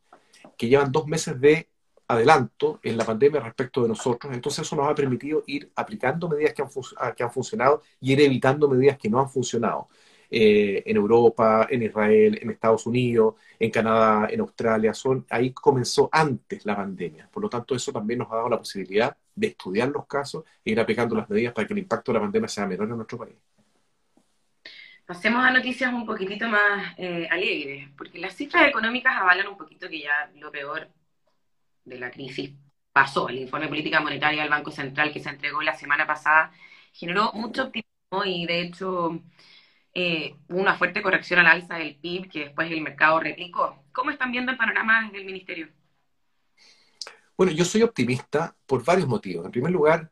que llevan dos meses de adelanto en la pandemia respecto de nosotros, entonces eso nos ha permitido ir aplicando medidas que han, que han funcionado y ir evitando medidas que no han funcionado. Eh, en Europa, en Israel, en Estados Unidos, en Canadá, en Australia, son, ahí comenzó antes la pandemia. Por lo tanto, eso también nos ha dado la posibilidad de estudiar los casos e ir aplicando las medidas para que el impacto de la pandemia sea menor en nuestro país. Pasemos a noticias un poquitito más eh, alegres, porque las cifras económicas avalan un poquito que ya lo peor de la crisis pasó. El informe de política monetaria del Banco Central que se entregó la semana pasada generó mucho optimismo y de hecho eh, una fuerte corrección al alza del PIB que después el mercado replicó. ¿Cómo están viendo el panorama del ministerio? Bueno, yo soy optimista por varios motivos. En primer lugar,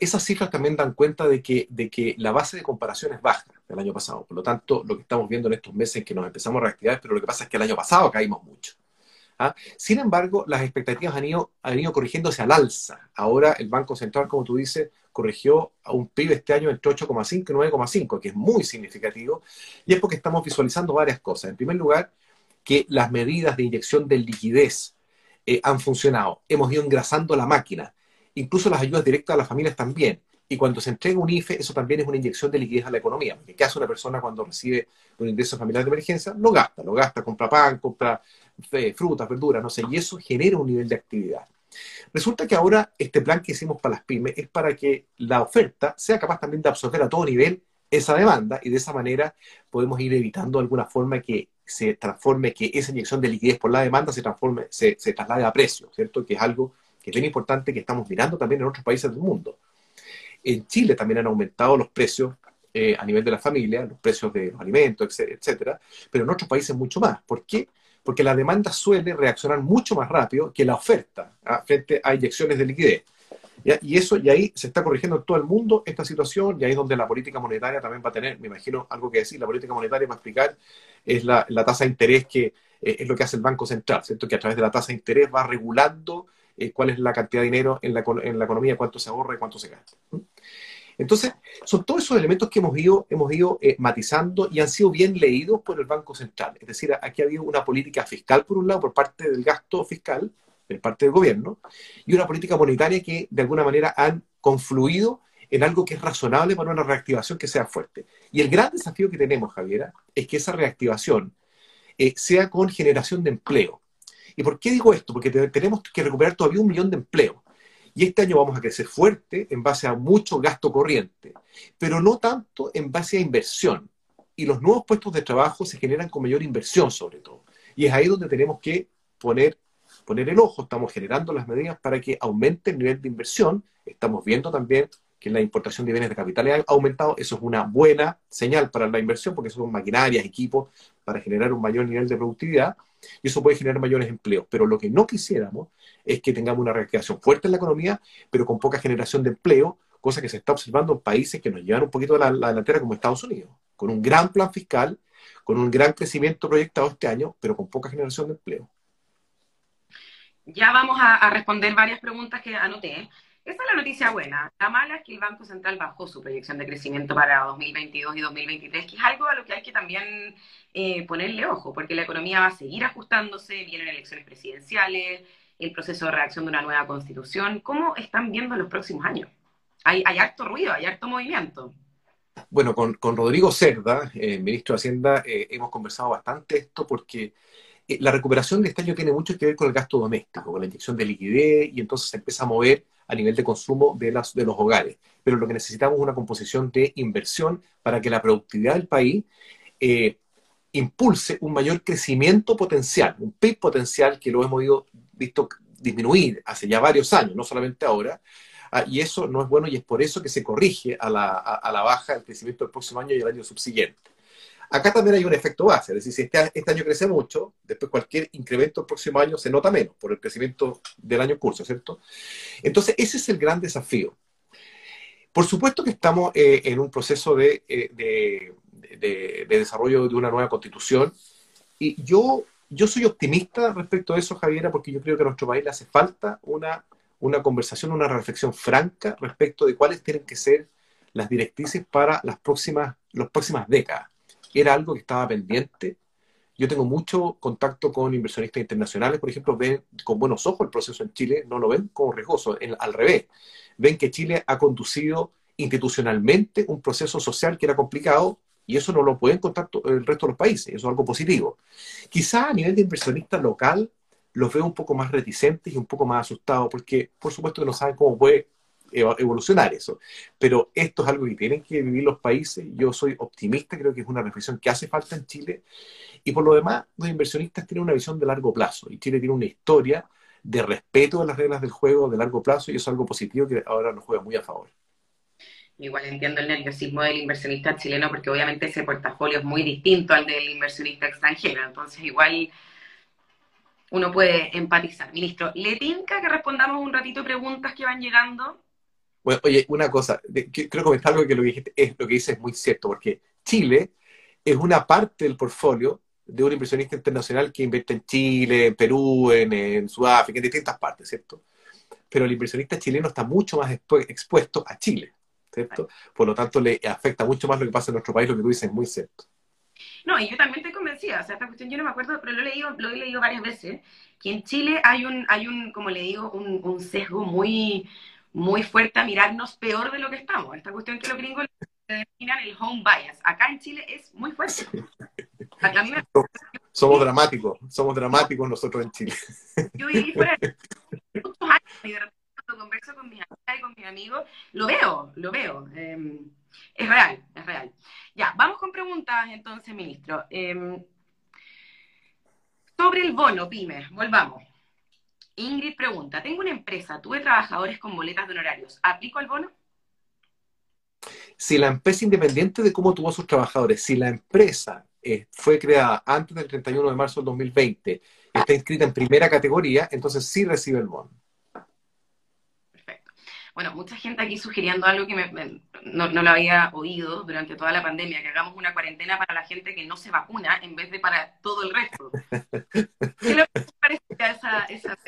esas cifras también dan cuenta de que, de que la base de comparación es baja del año pasado. Por lo tanto, lo que estamos viendo en estos meses es que nos empezamos a reactivar, pero lo que pasa es que el año pasado caímos mucho. ¿ah? Sin embargo, las expectativas han ido, han ido corrigiéndose al alza. Ahora el Banco Central, como tú dices, corrigió a un PIB este año entre 8,5 y 9,5, que es muy significativo, y es porque estamos visualizando varias cosas. En primer lugar, que las medidas de inyección de liquidez eh, han funcionado. Hemos ido engrasando la máquina incluso las ayudas directas a las familias también. Y cuando se entrega un IFE, eso también es una inyección de liquidez a la economía. Porque ¿qué hace una persona cuando recibe un ingreso familiar de emergencia? Lo gasta, lo gasta, compra pan, compra eh, frutas, verduras, no sé, y eso genera un nivel de actividad. Resulta que ahora este plan que hicimos para las pymes es para que la oferta sea capaz también de absorber a todo nivel esa demanda y de esa manera podemos ir evitando de alguna forma que se transforme, que esa inyección de liquidez por la demanda se transforme, se, se traslade a precio, ¿cierto? Que es algo que es bien importante que estamos mirando también en otros países del mundo. En Chile también han aumentado los precios eh, a nivel de la familia, los precios de los alimentos, etcétera, pero en otros países mucho más. ¿Por qué? Porque la demanda suele reaccionar mucho más rápido que la oferta ¿ah? frente a inyecciones de liquidez. Y eso, y ahí se está corrigiendo en todo el mundo esta situación, y ahí es donde la política monetaria también va a tener, me imagino, algo que decir. La política monetaria va a explicar es la, tasa de interés que eh, es lo que hace el Banco Central, ¿cierto? Que a través de la tasa de interés va regulando eh, cuál es la cantidad de dinero en la, en la economía, cuánto se ahorra y cuánto se gasta. Entonces, son todos esos elementos que hemos ido, hemos ido eh, matizando y han sido bien leídos por el Banco Central. Es decir, aquí ha habido una política fiscal, por un lado, por parte del gasto fiscal, por parte del gobierno, y una política monetaria que, de alguna manera, han confluido en algo que es razonable para una reactivación que sea fuerte. Y el gran desafío que tenemos, Javiera, es que esa reactivación eh, sea con generación de empleo. ¿Y por qué digo esto? Porque tenemos que recuperar todavía un millón de empleos. Y este año vamos a crecer fuerte en base a mucho gasto corriente, pero no tanto en base a inversión. Y los nuevos puestos de trabajo se generan con mayor inversión sobre todo. Y es ahí donde tenemos que poner, poner el ojo. Estamos generando las medidas para que aumente el nivel de inversión. Estamos viendo también que la importación de bienes de capital ha aumentado. Eso es una buena señal para la inversión porque son maquinarias, equipos para generar un mayor nivel de productividad y eso puede generar mayores empleos. Pero lo que no quisiéramos es que tengamos una reactivación fuerte en la economía, pero con poca generación de empleo, cosa que se está observando en países que nos llevan un poquito a la, delantera como Estados Unidos, con un gran plan fiscal, con un gran crecimiento proyectado este año, pero con poca generación de empleo. Ya vamos a responder varias preguntas que anoté. Esa es la noticia buena. La mala es que el Banco Central bajó su proyección de crecimiento para 2022 y 2023, que es algo a lo que hay que también eh, ponerle ojo, porque la economía va a seguir ajustándose, vienen elecciones presidenciales, el proceso de reacción de una nueva constitución. ¿Cómo están viendo los próximos años? Hay, harto ruido, hay harto movimiento. Bueno, con, Rodrigo Cerda, eh, ministro de Hacienda, eh, hemos conversado bastante esto porque la recuperación de este año tiene mucho que ver con el gasto doméstico, con la inyección de liquidez y entonces se empieza a mover a nivel de consumo de, las, de los hogares. Pero lo que necesitamos es una composición de inversión para que la productividad del país eh, impulse un mayor crecimiento potencial, un PIB potencial que lo hemos visto disminuir hace ya varios años, no solamente ahora, ah, y eso no es bueno y es por eso que se corrige a la, a, la, baja el crecimiento del próximo año y el año subsiguiente. Acá también hay un efecto base, es decir, si este, este, año crece mucho, después cualquier incremento el próximo año se nota menos por el crecimiento del año curso, ¿cierto? Entonces, ese es el gran desafío. Por supuesto que estamos eh, en un proceso de, eh, de, desarrollo de una nueva constitución y yo, yo soy optimista respecto a eso, Javiera, porque yo creo que a nuestro país le hace falta una, una conversación, una reflexión franca respecto de cuáles tienen que ser las directrices para las próximas, las próximas décadas era algo que estaba pendiente Yo tengo mucho contacto con inversionistas internacionales, por ejemplo, ven con buenos ojos el proceso en Chile, no lo ven como riesgoso, al revés. Ven que Chile ha conducido institucionalmente un proceso social que era complicado y eso no lo pueden contar el resto de los países, eso es algo positivo. Quizá a nivel de inversionista local los veo un poco más reticentes y un poco más asustados porque por supuesto que no saben cómo puede evolucionar eso. Pero esto es algo que tienen que vivir los países. Yo soy optimista, creo que es una reflexión que hace falta en Chile. Y por lo demás, los inversionistas tienen una visión de largo plazo y Chile tiene una historia de respeto de las reglas del juego de largo plazo y eso es algo positivo que ahora nos juega muy a favor. Igual entiendo el nerviosismo del inversionista chileno porque obviamente ese portafolio es muy distinto al del inversionista extranjero. Entonces igual uno puede empatizar. Ministro, ¿le tinca que respondamos un ratito preguntas que van llegando? Bueno, oye, una cosa, quiero comentar algo que lo que, dijiste, es, lo que dices es muy cierto, porque Chile es una parte del portfolio de un inversionista internacional que invierte en Chile, en Perú, en, Sudáfrica, en distintas partes, ¿cierto? Pero el inversionista chileno está mucho más expuesto a Chile. ¿cierto? Por lo tanto, le afecta mucho más lo que pasa en nuestro país, lo que tú dices es muy cierto. No, y yo también estoy convencida, o sea, esta cuestión yo no me acuerdo, pero lo he leído, lo he leído varias veces, que en Chile hay un, hay un como le digo, un, sesgo muy, muy fuerte a mirarnos peor de lo que estamos. Esta cuestión que los gringos denominan el home bias. Acá en Chile es muy fuerte. Somos dramáticos, somos dramáticos nosotros en Chile. Yo viví fuera de muchos años y de repente cuando converso con mis amigas y con mis amigos, lo veo, lo veo. Em, es real, es real. Ya, vamos con preguntas entonces, ministro. Em, sobre el bono, pyme, volvamos. Ingrid pregunta, tengo una empresa, tuve trabajadores con boletas de honorarios, ¿aplico el bono? Si la empresa, independiente de cómo tuvo sus trabajadores, si la empresa eh, fue creada antes del 31 de marzo del 2020, está inscrita en primera categoría, entonces sí recibe el bono bueno, mucha gente aquí sugiriendo algo que no, lo había oído durante toda la pandemia, que hagamos una cuarentena para la gente que no se vacuna en vez de para todo el resto. ¿Qué le parece a esa, esa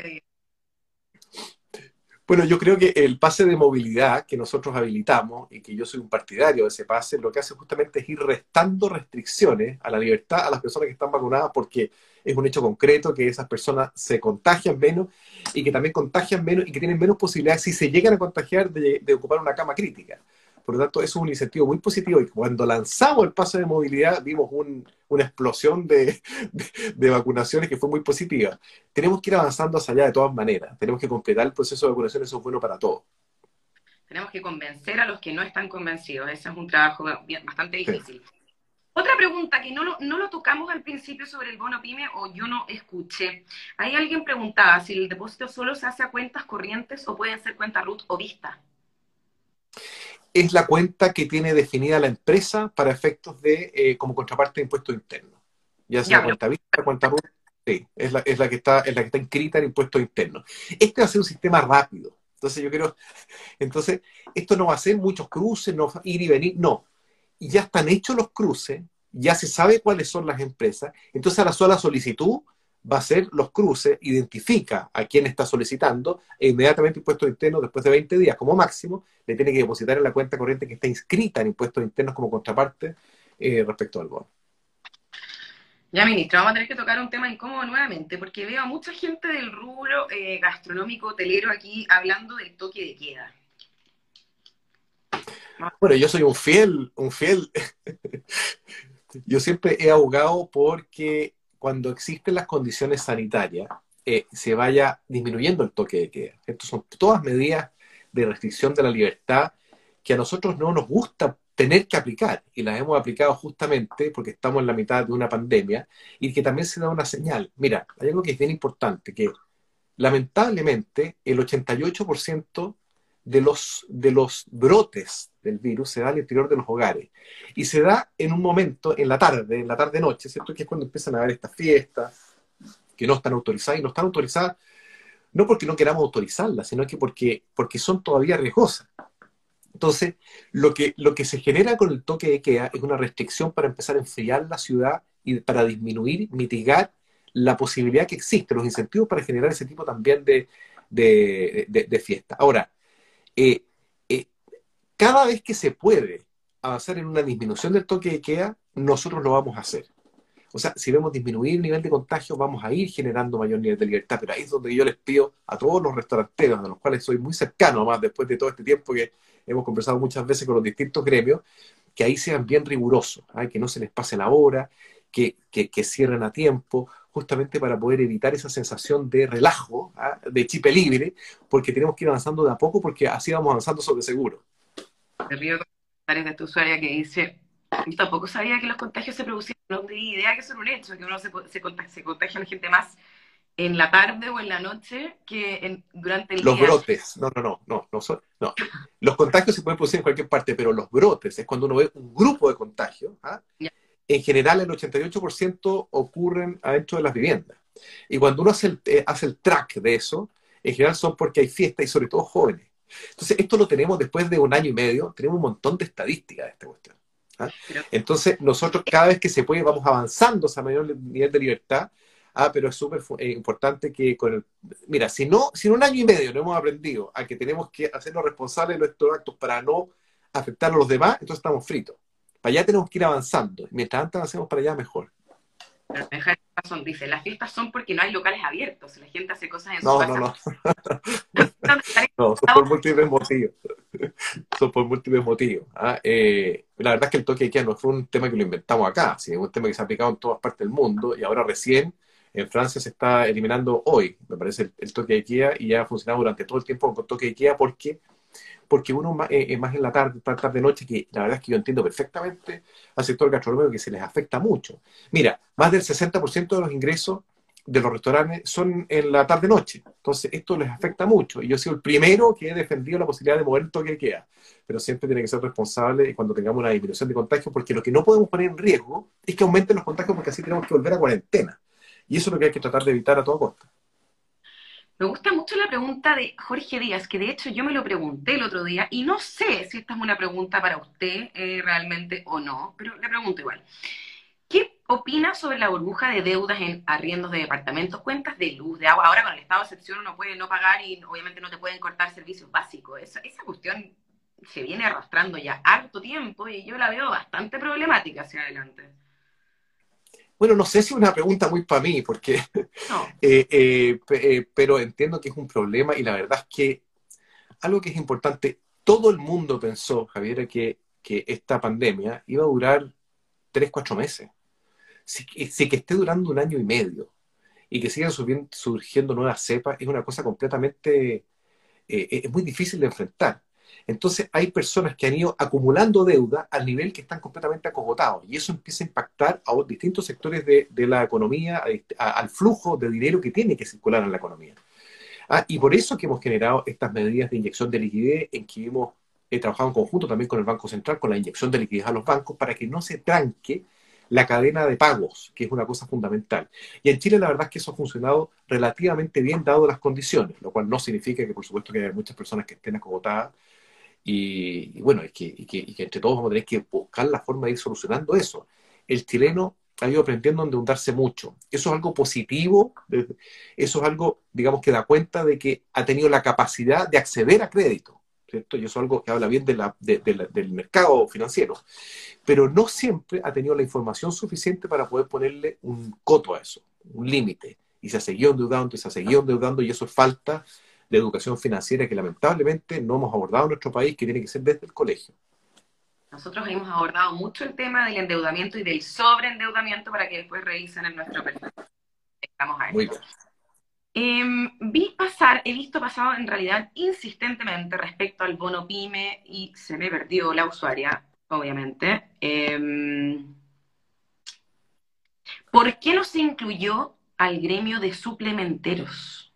Bueno, yo creo que el pase de movilidad que nosotros habilitamos y que yo soy un partidario de ese pase, lo que hace justamente es ir restando restricciones a la libertad a las personas que están vacunadas porque es un hecho concreto que esas personas se contagian menos y que también contagian menos y que tienen menos posibilidades, si se llegan a contagiar, de, ocupar una cama crítica. Por lo tanto, eso es un incentivo muy positivo y cuando lanzamos el paso de movilidad vimos una explosión de, vacunaciones que fue muy positiva. Tenemos que ir avanzando hacia allá de todas maneras. Tenemos que completar el proceso de vacunación, eso es bueno para todos. Tenemos que convencer a los que no están convencidos. Ese es un trabajo bastante difícil. Otra pregunta que no lo, no lo tocamos al principio sobre el bono PYME o yo no escuché. Ahí alguien preguntaba si el depósito solo se hace a cuentas corrientes o pueden ser cuentas RUT o vista. Es la cuenta que tiene definida la empresa para efectos de eh, como contraparte de impuesto interno. Ya sea cuenta vista, cuenta RUT, sí, es la, es la que está, es la que está inscrita en impuesto interno. Este va a ser un sistema rápido. Entonces yo quiero, entonces, esto no va a ser muchos cruces, no ir y venir, no ya están hechos los cruces, ya se sabe cuáles son las empresas, entonces la sola solicitud va a ser los cruces, identifica a quién está solicitando e inmediatamente impuestos internos después de 20 días como máximo le tiene que depositar en la cuenta corriente que está inscrita en impuestos internos como contraparte eh, respecto al bono. Ya, ministro, vamos a tener que tocar un tema incómodo nuevamente, porque veo a mucha gente del rubro eh, gastronómico hotelero aquí hablando del toque de queda. Bueno, yo soy un fiel, un fiel. yo siempre he abogado porque cuando existen las condiciones sanitarias, eh, se vaya disminuyendo el toque de queda. Estas son todas medidas de restricción de la libertad que a nosotros no nos gusta tener que aplicar y las hemos aplicado justamente porque estamos en la mitad de una pandemia y que también se da una señal. Mira, hay algo que es bien importante, que lamentablemente el 88% de los, de los brotes del virus se da al interior de los hogares. Y se da en un momento, en la tarde, en la tarde-noche, ¿cierto? Que es cuando empiezan a haber estas fiestas que no están autorizadas y no están autorizadas no porque no queramos autorizarlas, sino que porque, porque son todavía riesgosas. Entonces, lo que, lo que se genera con el toque de queda es una restricción para empezar a enfriar la ciudad y para disminuir, mitigar la posibilidad que existe, los incentivos para generar ese tipo también de, de, de fiesta. Ahora, eh, eh, cada vez que se puede avanzar en una disminución del toque de queda, nosotros lo vamos a hacer. O sea, si vemos disminuir el nivel de contagio, vamos a ir generando mayor nivel de libertad, pero ahí es donde yo les pido a todos los restauranteros, a los cuales soy muy cercano, más después de todo este tiempo que hemos conversado muchas veces con los distintos gremios, que ahí sean bien rigurosos, ¿ah? que no se les pase la hora, que, que, cierren a tiempo, justamente para poder evitar esa sensación de relajo, ¿ah? de chipe libre, porque tenemos que ir avanzando de a poco, porque así vamos avanzando sobre seguro. Me río con de tu usuaria que dice, yo tampoco sabía que los contagios se producían, no tenía idea que era un hecho, que uno se, se, contagia, se contagia a la gente más en la tarde o en la noche que en, durante el los día. Los brotes, no, no, no, no, no, son, no. Los contagios se pueden producir en cualquier parte, pero los brotes es cuando uno ve un grupo de contagios. ¿ah? En general, el 88% ocurren adentro de las viviendas. Y cuando uno hace el, eh, hace el track de eso, en general son porque hay fiestas y sobre todo jóvenes. Entonces, esto lo tenemos después de un año y medio, tenemos un montón de estadísticas de esta cuestión. ¿ah? Entonces, nosotros cada vez que se puede vamos avanzando a mayor nivel de libertad, ah, pero es súper eh, importante que con el... Mira, si no, si en un año y medio no hemos aprendido a que tenemos que hacernos responsables de nuestros actos para no afectar a los demás, entonces estamos fritos. Para allá tenemos que ir avanzando. Mientras antes hacemos para allá, mejor. Pero razón, dice, las fiestas son porque no hay locales abiertos, la gente hace cosas en no, su casa. No, no, no. son por múltiples motivos. son por múltiples motivos. ¿ah? Eh, la verdad es que el toque de queda no fue un tema que lo inventamos acá, sino un tema que se ha aplicado en todas partes del mundo y ahora recién en Francia se está eliminando hoy, me parece, el, toque de IKEA y ya ha funcionado durante todo el tiempo con toque de IKEA porque, porque uno más, eh, más en la tarde, tarde noche, que la verdad es que yo entiendo perfectamente al sector gastronómico que se les afecta mucho. Mira, más del 60% de los ingresos de los restaurantes son en la tarde-noche. Entonces, esto les afecta mucho. Y yo he sido el primero que he defendido la posibilidad de mover el toque de IKEA. Pero siempre tiene que ser responsable cuando tengamos una disminución de contagios, porque lo que no podemos poner en riesgo es que aumenten los contagios, porque así tenemos que volver a cuarentena. Y eso es lo que hay que tratar de evitar a toda costa. Me gusta mucho la pregunta de Jorge Díaz, que de hecho yo me lo pregunté el otro día y no sé si esta es una pregunta para usted eh, realmente o no, pero le pregunto igual. ¿Qué opina sobre la burbuja de deudas en arriendos de departamentos, cuentas de luz, de agua? Ahora con el estado de excepción uno puede no pagar y obviamente no te pueden cortar servicios básicos. Esa, esa cuestión se viene arrastrando ya harto tiempo y yo la veo bastante problemática hacia adelante. Bueno, no sé si es una pregunta muy para mí, porque, eh, eh, eh, pero entiendo que es un problema y la verdad es que algo que es importante, todo el mundo pensó, Javier, que, que esta pandemia iba a durar tres, cuatro meses. Si, si, que esté durando un año y medio y que sigan surgiendo nuevas cepas, es una cosa completamente, es muy difícil de enfrentar. Entonces hay personas que han ido acumulando deuda al nivel que están completamente acogotados y eso empieza a impactar a distintos sectores de, la economía, al flujo de dinero que tiene que circular en la economía. Ah, y por eso que hemos generado estas medidas de inyección de liquidez en que hemos trabajado en conjunto también con el Banco Central, con la inyección de liquidez a los bancos para que no se tranque la cadena de pagos, que es una cosa fundamental. Y en Chile la verdad es que eso ha funcionado relativamente bien dado las condiciones, lo cual no significa que por supuesto que hay muchas personas que estén acogotadas y, bueno, es que, entre todos vamos a tener que buscar la forma de ir solucionando eso. El chileno ha ido aprendiendo a endeudarse mucho. Eso es algo positivo, eso es algo, digamos, que da cuenta de que ha tenido la capacidad de acceder a crédito, ¿cierto? Y eso es algo que habla bien de la, del mercado financiero. Pero no siempre ha tenido la información suficiente para poder ponerle un coto a eso, un límite. Y se ha seguido endeudando, y se ha seguido endeudando, y eso es falta de educación financiera que lamentablemente no hemos abordado en nuestro país, que tiene que ser desde el colegio. Nosotros hemos abordado mucho el tema del endeudamiento y del sobreendeudamiento para que después revisen en nuestro perfil. Estamos a esto. Eh, vi pasar, he visto pasado en realidad insistentemente respecto al bono PYME y se me perdió la usuaria, obviamente. Eh, ¿Por qué no se incluyó al gremio de suplementeros?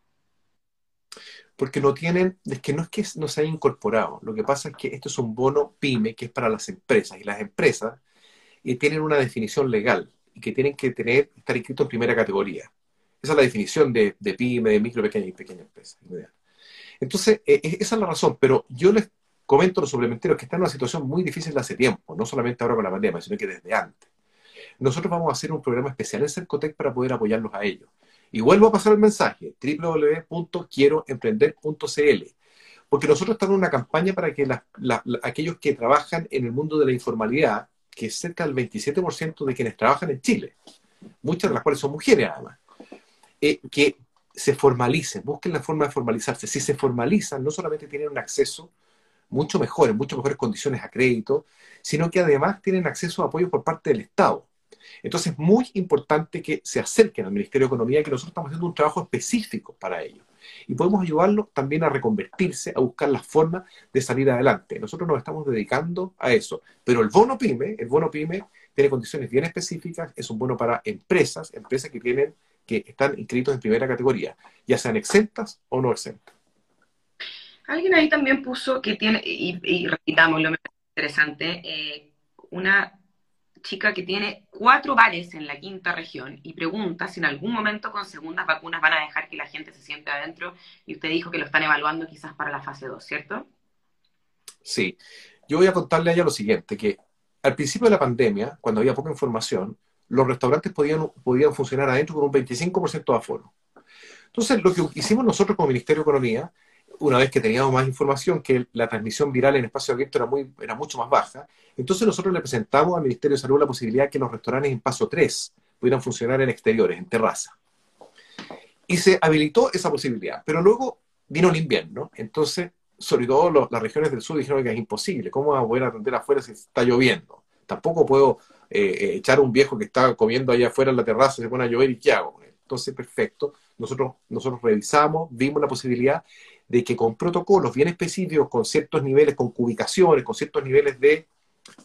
Porque no tienen, es que no es que no se haya incorporado, lo que pasa es que esto es un bono PYME que es para las empresas y las empresas y tienen una definición legal y que tienen que tener, estar inscritos en primera categoría. Esa es la definición de, PYME, de micro, pequeña y pequeña empresa. Entonces, eh, eh, esa es la razón, pero yo les comento a los suplementeros que están en una situación muy difícil hace tiempo, no solamente ahora con la pandemia, sino que desde antes. Nosotros vamos a hacer un programa especial en Cercotec para poder apoyarlos a ellos. Y vuelvo a pasar el mensaje, www.quieroemprender.cl, porque nosotros estamos en una campaña para que aquellos que trabajan en el mundo de la informalidad, que es cerca del 27% de quienes trabajan en Chile, muchas de las cuales son mujeres además, eh, que se formalicen, busquen la forma de formalizarse. Si se formalizan, no solamente tienen un acceso mucho mejor, en mucho mejores condiciones a crédito, sino que además tienen acceso a apoyo por parte del Estado. Entonces es muy importante que se acerquen al Ministerio de Economía, que nosotros estamos haciendo un trabajo específico para ello. Y podemos ayudarlos también a reconvertirse, a buscar la forma de salir adelante. Nosotros nos estamos dedicando a eso. Pero el bono PYME, el bono PYME tiene condiciones bien específicas, es un bono para empresas, empresas que tienen que están inscritos en primera categoría, ya sean exentas o no exentas. Alguien ahí también puso que tiene, y, y repitamos lo interesante, eh, una chica que tiene cuatro bares en la quinta región y pregunta si en algún momento con segundas vacunas van a dejar que la gente se siente adentro y usted dijo que lo están evaluando quizás para la fase 2, ¿cierto? Sí, yo voy a contarle a ella lo siguiente, que al principio de la pandemia, cuando había poca información, los restaurantes podían, podían funcionar adentro con un 25% de aforo. Entonces, lo que hicimos nosotros como Ministerio de Economía, una vez que teníamos más información, que la transmisión viral en espacio abierto era, muy, era mucho más baja, entonces nosotros le presentamos al Ministerio de Salud la posibilidad de que los restaurantes en paso 3 pudieran funcionar en exteriores, en terraza. Y se habilitó esa posibilidad. Pero luego vino el invierno, entonces, sobre todo las regiones del sur dijeron que es imposible, ¿cómo voy a poder atender afuera si está lloviendo? Tampoco puedo eh, eh, echar a un viejo que está comiendo allá afuera en la terraza, se pone a llover y ¿qué hago? Entonces, perfecto. Nosotros, nosotros revisamos, vimos la posibilidad de que con protocolos bien específicos, con ciertos niveles, con cubicaciones, con ciertos niveles de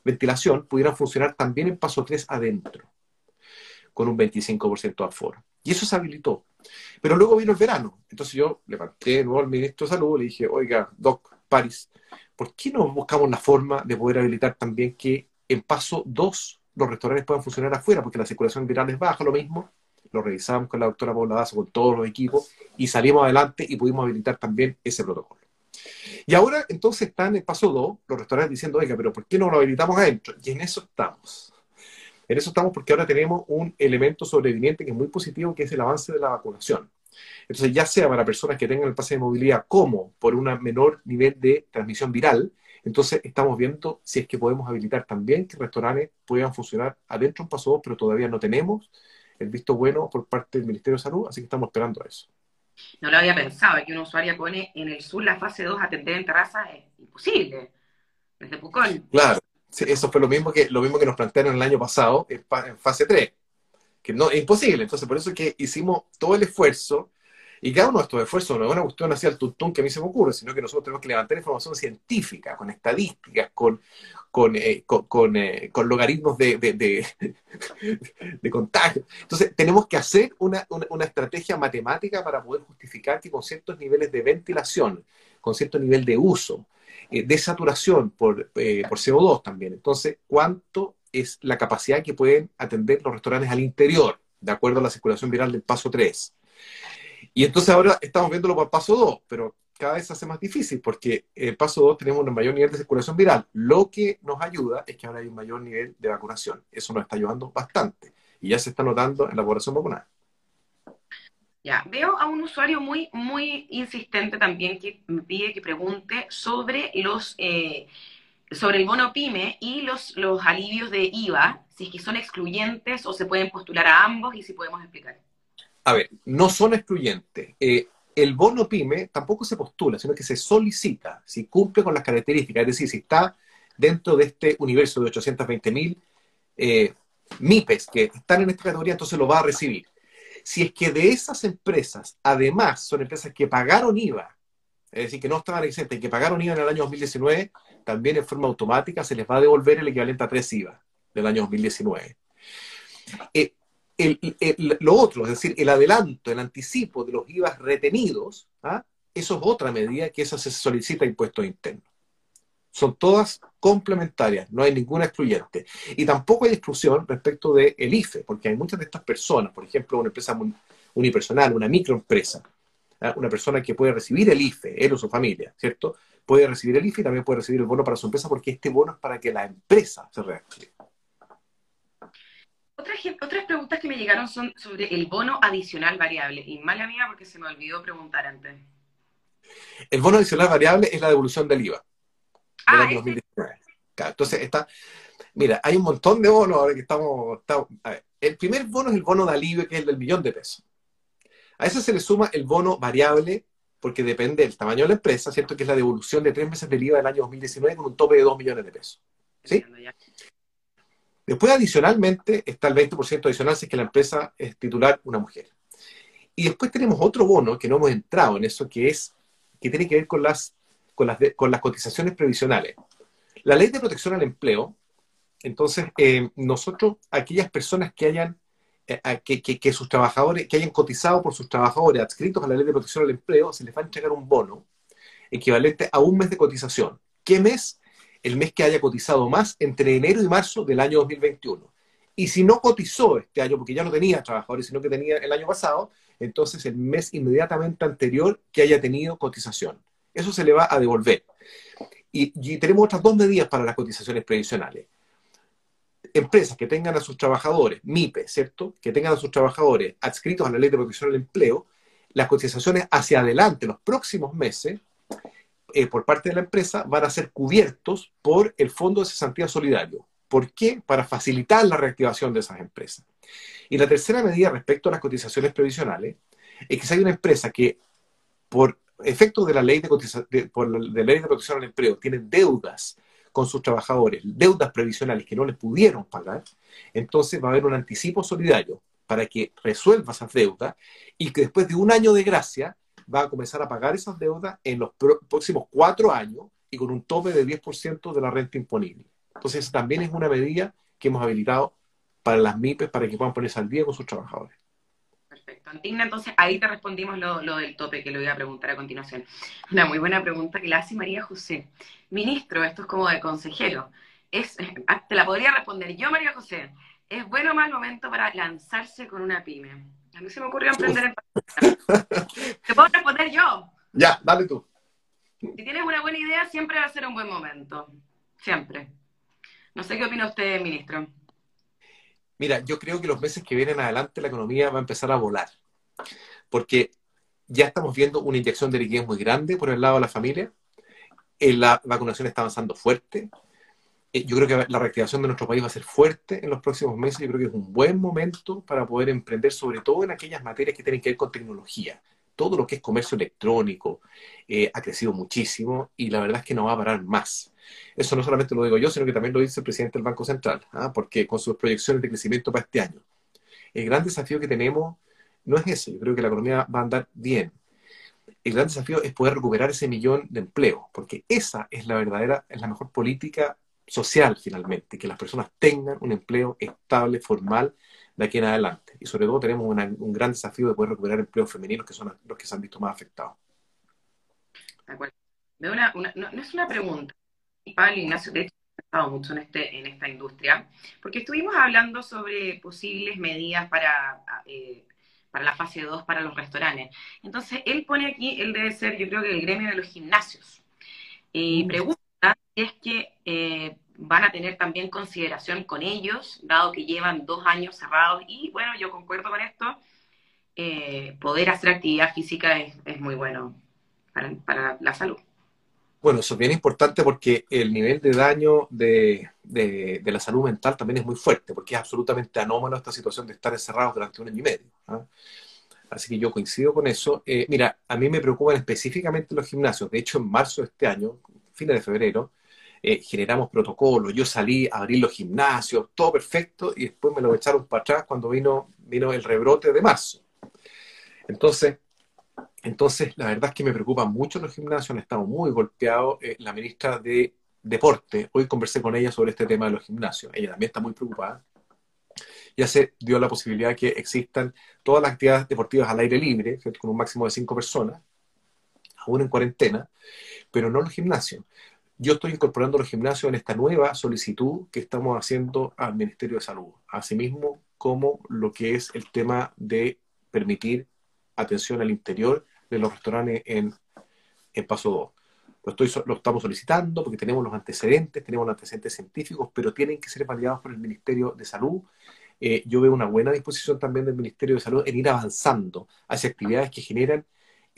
ventilación, pudieran funcionar también en paso 3 adentro, con un 25% de aforo. Y eso se habilitó. Pero luego vino el verano. Entonces yo levanté de nuevo al ministro de Salud y le dije, oiga, Doc Paris, ¿por qué no buscamos la forma de poder habilitar también que en paso 2 los restaurantes puedan funcionar afuera? Porque la circulación viral es baja, lo mismo. Lo revisamos con la doctora Paula Dazo, con todos los equipos, y salimos adelante y pudimos habilitar también ese protocolo. Y ahora entonces están en paso 2 los restaurantes diciendo, oiga, pero ¿por qué no lo habilitamos adentro? Y en eso estamos. En eso estamos porque ahora tenemos un elemento sobreviviente que es muy positivo, que es el avance de la vacunación. Entonces, ya sea para personas que tengan el pase de movilidad como por un menor nivel de transmisión viral, entonces estamos viendo si es que podemos habilitar también que restaurantes puedan funcionar adentro en paso 2, pero todavía no tenemos el visto bueno por parte del Ministerio de Salud, así que estamos esperando a eso. No lo había pensado, que una usuaria pone en el sur la fase 2 atender en terraza es imposible, desde Pucón. Claro, eso fue lo mismo que lo mismo que nos plantearon el año pasado en, fase 3, que no es imposible, entonces por eso es que hicimos todo el esfuerzo y cada uno de estos esfuerzos no es una cuestión hacia el tuntún que a mí se me ocurre, sino que nosotros tenemos que levantar información científica, con estadísticas, con, con, eh, eh, con, logaritmos de, de, contagio. Entonces, tenemos que hacer una, estrategia matemática para poder justificar que con ciertos niveles de ventilación, con cierto nivel de uso, eh, de saturación por, por CO2 también, entonces, ¿cuánto es la capacidad que pueden atender los restaurantes al interior, de acuerdo a la circulación viral del paso 3? Y entonces ahora estamos viéndolo por paso 2, pero cada vez se hace más difícil porque en paso 2 tenemos un mayor nivel de circulación viral. Lo que nos ayuda es que ahora hay un mayor nivel de vacunación. Eso nos está ayudando bastante y ya se está notando en la población vacunada. Ya, veo a un usuario muy, muy insistente también que me pide que pregunte sobre los eh, sobre el bono PYME y los, los alivios de IVA, si es que son excluyentes o se pueden postular a ambos y si podemos explicar. A ver, no son excluyentes. Eh, el bono PYME tampoco se postula, sino que se solicita si cumple con las características, es decir, si está dentro de este universo de 820 mil eh, MIPES que están en esta categoría, entonces lo va a recibir. Si es que de esas empresas, además, son empresas que pagaron IVA, es decir, que no estaban exentas y que pagaron IVA en el año 2019, también en forma automática se les va a devolver el equivalente a tres IVA del año 2019. Eh, lo otro, es decir, el adelanto, el anticipo de los IVA retenidos, ¿ah? eso es otra medida que esa se solicita impuestos internos. Son todas complementarias, no hay ninguna excluyente. Y tampoco hay exclusión respecto del el IFE, porque hay muchas de estas personas, por ejemplo, una empresa unipersonal, una microempresa, ¿ah? una persona que puede recibir el IFE, él o su familia, ¿cierto? Puede recibir el IFE y también puede recibir el bono para su empresa, porque este bono es para que la empresa se reactive. Otras, otras preguntas que me llegaron son sobre el bono adicional variable. Y mala mía porque se me olvidó preguntar antes. El bono adicional variable es la devolución del IVA. Ah, del 2019. entonces está, mira, hay un montón de bonos ahora que estamos, a ver, el primer bono es el bono de alivio, que es el del millón de pesos. A eso se le suma el bono variable, porque depende del tamaño de la empresa, ¿cierto? Que es la devolución de tres meses del IVA del año 2019 con un tope de 2 millones de pesos. ¿Sí? Después, adicionalmente, está el 20% adicional si es que la empresa es titular una mujer. Y después tenemos otro bono que no hemos entrado en eso, que es que tiene que ver con las, con las, con las cotizaciones previsionales. La ley de protección al empleo, entonces, eh, nosotros, aquellas personas que hayan eh, que, que, sus trabajadores, que hayan cotizado por sus trabajadores adscritos a la ley de protección al empleo, se les va a entregar un bono equivalente a un mes de cotización. ¿Qué mes? El mes que haya cotizado más entre enero y marzo del año 2021. Y si no cotizó este año, porque ya no tenía trabajadores, sino que tenía el año pasado, entonces el mes inmediatamente anterior que haya tenido cotización. Eso se le va a devolver. Y, tenemos otras dos medidas para las cotizaciones previsionales empresas que tengan a sus trabajadores, MIPE, ¿cierto? Que tengan a sus trabajadores adscritos a la ley de protección al empleo, las cotizaciones hacia adelante, los próximos meses, eh, por parte de la empresa, van a ser cubiertos por el Fondo de Cesantía Solidario. ¿Por qué? Para facilitar la reactivación de esas empresas. Y la tercera medida respecto a las cotizaciones previsionales es que si hay una empresa que, por efecto de la ley de, de ley de protección al empleo, tiene deudas con sus trabajadores deudas previsionales que no les pudieron pagar, entonces va a haber un anticipo solidario para que resuelva esas deudas y que después de un año de gracia va a comenzar a pagar esas deudas en los próximos cuatro años y con un tope de 10% de la renta imponible. Entonces, también es una medida que hemos habilitado para las MIPES para que puedan ponerse al día con sus trabajadores. Antigna, entonces ahí te respondimos lo, del tope que le voy a preguntar a continuación. Una muy buena pregunta que la hace María José. Ministro, esto es como de consejero. Es, ah, te la podría responder yo, María José. ¿Es bueno o mal momento para lanzarse con una pyme? A mí se me ocurrió emprender en Te puedo responder yo. Ya, dale tú. Si tienes una buena idea, siempre va a ser un buen momento. Siempre. No sé qué opina usted, ministro. Mira, yo creo que los meses que vienen adelante la economía va a empezar a volar, porque ya estamos viendo una inyección de liquidez muy grande por el lado de la familia, eh, la vacunación está avanzando fuerte, yo creo que la reactivación de nuestro país va a ser fuerte en los próximos meses, yo creo que es un buen momento para poder emprender, sobre todo en aquellas materias que tienen que ver con tecnología. Todo lo que es comercio electrónico eh, ha crecido muchísimo y la verdad es que no va a parar más. Eso no solamente lo digo yo, sino que también lo dice el presidente del Banco Central, ¿ah? porque con sus proyecciones de crecimiento para este año. El gran desafío que tenemos no es ese, yo creo que la economía va a andar bien. El gran desafío es poder recuperar ese millón de empleos, porque esa es la verdadera, es la mejor política social finalmente, que las personas tengan un empleo estable, formal, de aquí en adelante. Y sobre todo tenemos un gran desafío de poder recuperar empleos femeninos, que son los que se han visto más afectados. De acuerdo. no, es una pregunta, Pablo Ignacio, de hecho, he estado mucho en, este, en esta industria, porque estuvimos hablando sobre posibles medidas para, eh, para la fase 2 para los restaurantes. Entonces, él pone aquí, él debe ser, yo creo que el gremio de los gimnasios. Y mm. pregunta es que eh, van a tener también consideración con ellos, dado que llevan dos años cerrados. Y bueno, yo concuerdo con esto, eh, poder hacer actividad física es, muy bueno para, para la salud. Bueno, eso es bien importante porque el nivel de daño de, de, la salud mental también es muy fuerte, porque es absolutamente anómalo esta situación de estar encerrados durante un año y medio. ¿ah? Así que yo coincido con eso. Eh, mira, a mí me preocupan específicamente los gimnasios. De hecho, en marzo de este año, fines de febrero, eh, generamos protocolos. Yo salí a abrir los gimnasios, todo perfecto, y después me lo echaron para atrás cuando vino, vino el rebrote de marzo. Entonces, entonces, la verdad es que me preocupan mucho los gimnasios, han estado muy golpeados. Eh, la ministra de Deporte, hoy conversé con ella sobre este tema de los gimnasios, ella también está muy preocupada. Ya se dio la posibilidad de que existan todas las actividades deportivas al aire libre, con un máximo de cinco personas, aún en cuarentena, pero no los gimnasios. Yo estoy incorporando los gimnasios en esta nueva solicitud que estamos haciendo al Ministerio de Salud, asimismo como lo que es el tema de permitir atención al interior de los restaurantes en, paso 2. Lo, estoy, lo estamos solicitando porque tenemos los antecedentes, tenemos los antecedentes científicos, pero tienen que ser validados por el Ministerio de Salud. Eh, yo veo una buena disposición también del Ministerio de Salud en ir avanzando hacia actividades que generan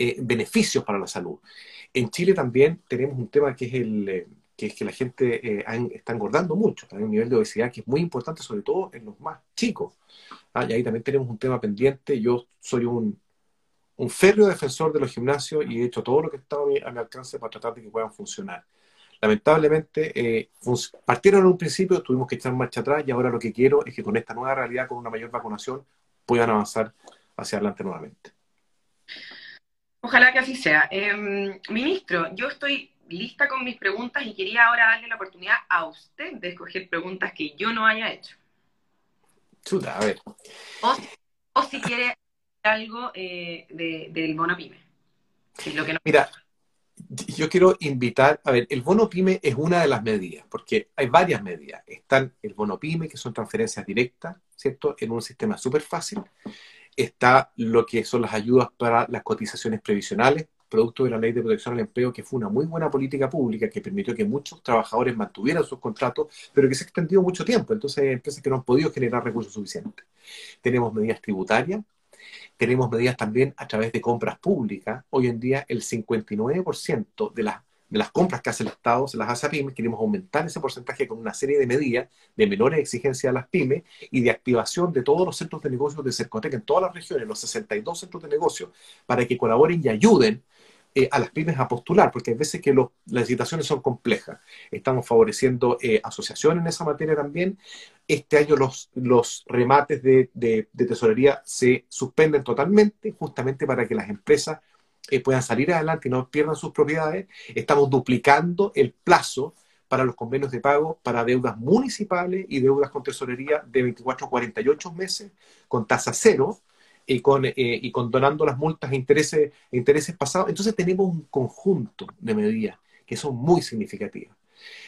eh, beneficios para la salud. En Chile también tenemos un tema que es el, eh, que la gente eh, está engordando mucho. Hay un nivel de obesidad que es muy importante, sobre todo en los más chicos. Ah, y ahí también tenemos un tema pendiente. Yo soy un, un férreo defensor de los gimnasios y he hecho todo lo que está a mi, a mi alcance para tratar de que puedan funcionar. Lamentablemente, partieron en un principio, tuvimos que echar marcha atrás y ahora lo que quiero es que con esta nueva realidad, con una mayor vacunación, puedan avanzar hacia adelante nuevamente. Ojalá que así sea. Em, ministro, yo estoy lista con mis preguntas y quería ahora darle la oportunidad a usted de escoger preguntas que yo no haya hecho. Chuta, a ver. O, si quiere algo eh, del bono PYME. lo que no... Mira, yo quiero invitar, a ver, el bono PYME es una de las medidas, porque hay varias medidas. Están el bono PYME, que son transferencias directas, ¿cierto? En un sistema súper fácil. Está lo que son las ayudas para las cotizaciones previsionales, producto de la Ley de Protección al Empleo, que fue una muy buena política pública que permitió que muchos trabajadores mantuvieran sus contratos, pero que se ha extendido mucho tiempo. Entonces hay empresas que no han podido generar recursos suficientes. Tenemos medidas tributarias, tenemos medidas también a través de compras públicas. Hoy en día el 59% de las, de las compras que hace el Estado se las hace a pymes. Queremos aumentar ese porcentaje con una serie de medidas de menores exigencias a las pymes y de activación de todos los centros de negocios de Cercotec en todas las regiones, los 62 centros de negocios, para que colaboren y ayuden eh, a las pymes a postular, porque hay veces que las licitaciones son complejas. Estamos favoreciendo eh, asociaciones en esa materia también. Este año los, remates de, tesorería se suspenden totalmente, justamente para que las empresas eh, puedan salir adelante y no pierdan sus propiedades. Estamos duplicando el plazo para los convenios de pago para deudas municipales y deudas con tesorería de 24 a 48 meses con tasa cero y, con, eh, y condonando las multas e intereses, e intereses pasados. Entonces tenemos un conjunto de medidas que son muy significativas.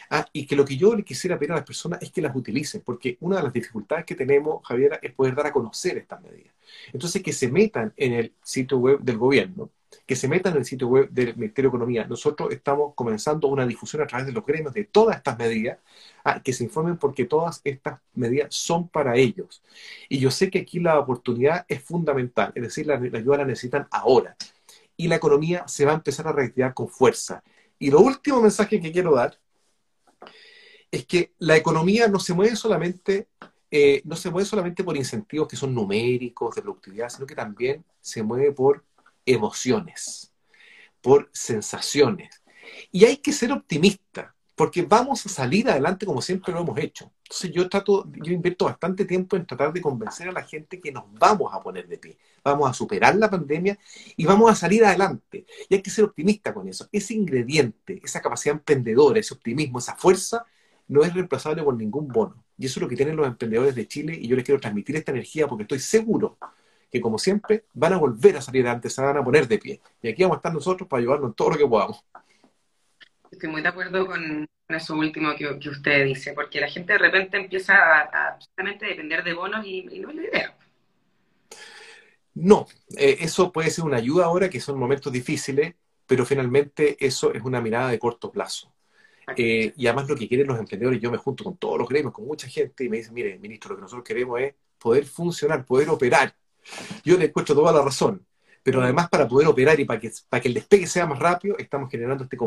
Ah, y que lo que yo le quisiera pedir a las personas es que las utilicen, porque una de las dificultades que tenemos, Javiera, es poder dar a conocer estas medidas. Entonces, que se metan en el sitio web del gobierno, que se metan en el sitio web del Ministerio de Economía. Nosotros estamos comenzando una difusión a través de los gremios de todas estas medidas, ah, que se informen porque todas estas medidas son para ellos. Y yo sé que aquí la oportunidad es fundamental, es decir, la, ayuda la necesitan ahora. Y la economía se va a empezar a reactivar con fuerza. Y lo último mensaje que quiero dar es que la economía no se mueve solamente eh, no se mueve solamente por incentivos que son numéricos de productividad, sino que también se mueve por emociones, por sensaciones. Y hay que ser optimista, porque vamos a salir adelante como siempre lo hemos hecho. Entonces yo trato, yo invierto bastante tiempo en tratar de convencer a la gente que nos vamos a poner de pie, vamos a superar la pandemia y vamos a salir adelante. Y hay que ser optimista con eso. Ese ingrediente, esa capacidad emprendedora, ese optimismo, esa fuerza, no es reemplazable por ningún bono. Y eso es lo que tienen los emprendedores de Chile y yo les quiero transmitir esta energía porque estoy seguro que como siempre van a volver a salir adelante, se van a poner de pie. Y aquí vamos a estar nosotros para ayudarnos en todo lo que podamos. Estoy muy de acuerdo con eso último que, usted dice, porque la gente de repente empieza a, depender de bonos y, no es la idea. No, eh, eso puede ser una ayuda ahora, que son momentos difíciles, pero finalmente eso es una mirada de corto plazo. Eh, y además lo que quieren los emprendedores, yo me junto con todos los gremios, con mucha gente, y me dicen, mire, ministro, lo que nosotros queremos es poder funcionar, poder operar. Yo le encuentro toda la razón. Pero además para poder operar y para que, para que el despegue sea más rápido, estamos generando este,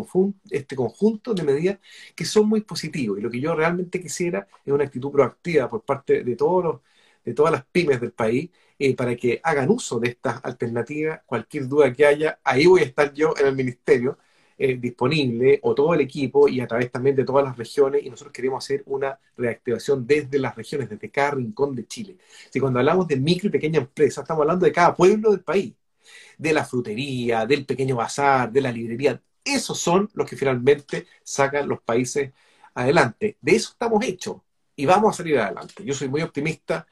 este conjunto de medidas que son muy positivos. Y lo que yo realmente quisiera es una actitud proactiva por parte de, todos los, de todas las pymes del país eh, para que hagan uso de estas alternativas. Cualquier duda que haya, ahí voy a estar yo en el ministerio eh, disponible o todo el equipo y a través también de todas las regiones y nosotros queremos hacer una reactivación desde las regiones, desde cada rincón de Chile. Si cuando hablamos de micro y pequeña empresa, estamos hablando de cada pueblo del país, de la frutería, del pequeño bazar, de la librería. Esos son los que finalmente sacan los países adelante. De eso estamos hechos y vamos a salir adelante. Yo soy muy optimista,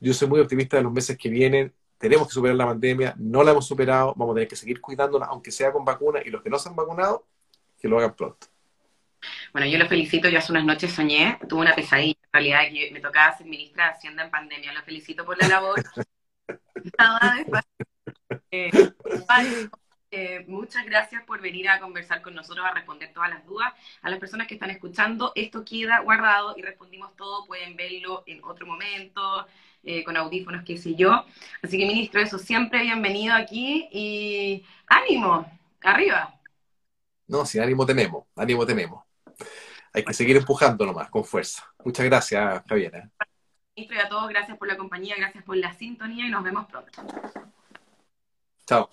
yo soy muy optimista de los meses que vienen tenemos que superar la pandemia, no la hemos superado, vamos a tener que seguir cuidándola, aunque sea con vacuna, y los que no se han vacunado, que lo hagan pronto. Bueno, yo lo felicito, yo hace unas noches soñé, tuve una pesadilla, en realidad, que me tocaba ser ministra de Hacienda en pandemia, lo felicito por la labor. Nada eh, eh, muchas gracias por venir a conversar con nosotros, a responder todas las dudas. A las personas que están escuchando, esto queda guardado y respondimos todo, pueden verlo en otro momento, eh, con audífonos, qué sé yo. Así que, ministro, eso, siempre bienvenido aquí y ánimo, arriba. No, sí, ánimo tenemos, ánimo tenemos. Hay que seguir empujando nomás, con fuerza. Muchas gracias, Javiera. Y a todos, gracias por la compañía, gracias por la sintonía y nos vemos pronto. Chao.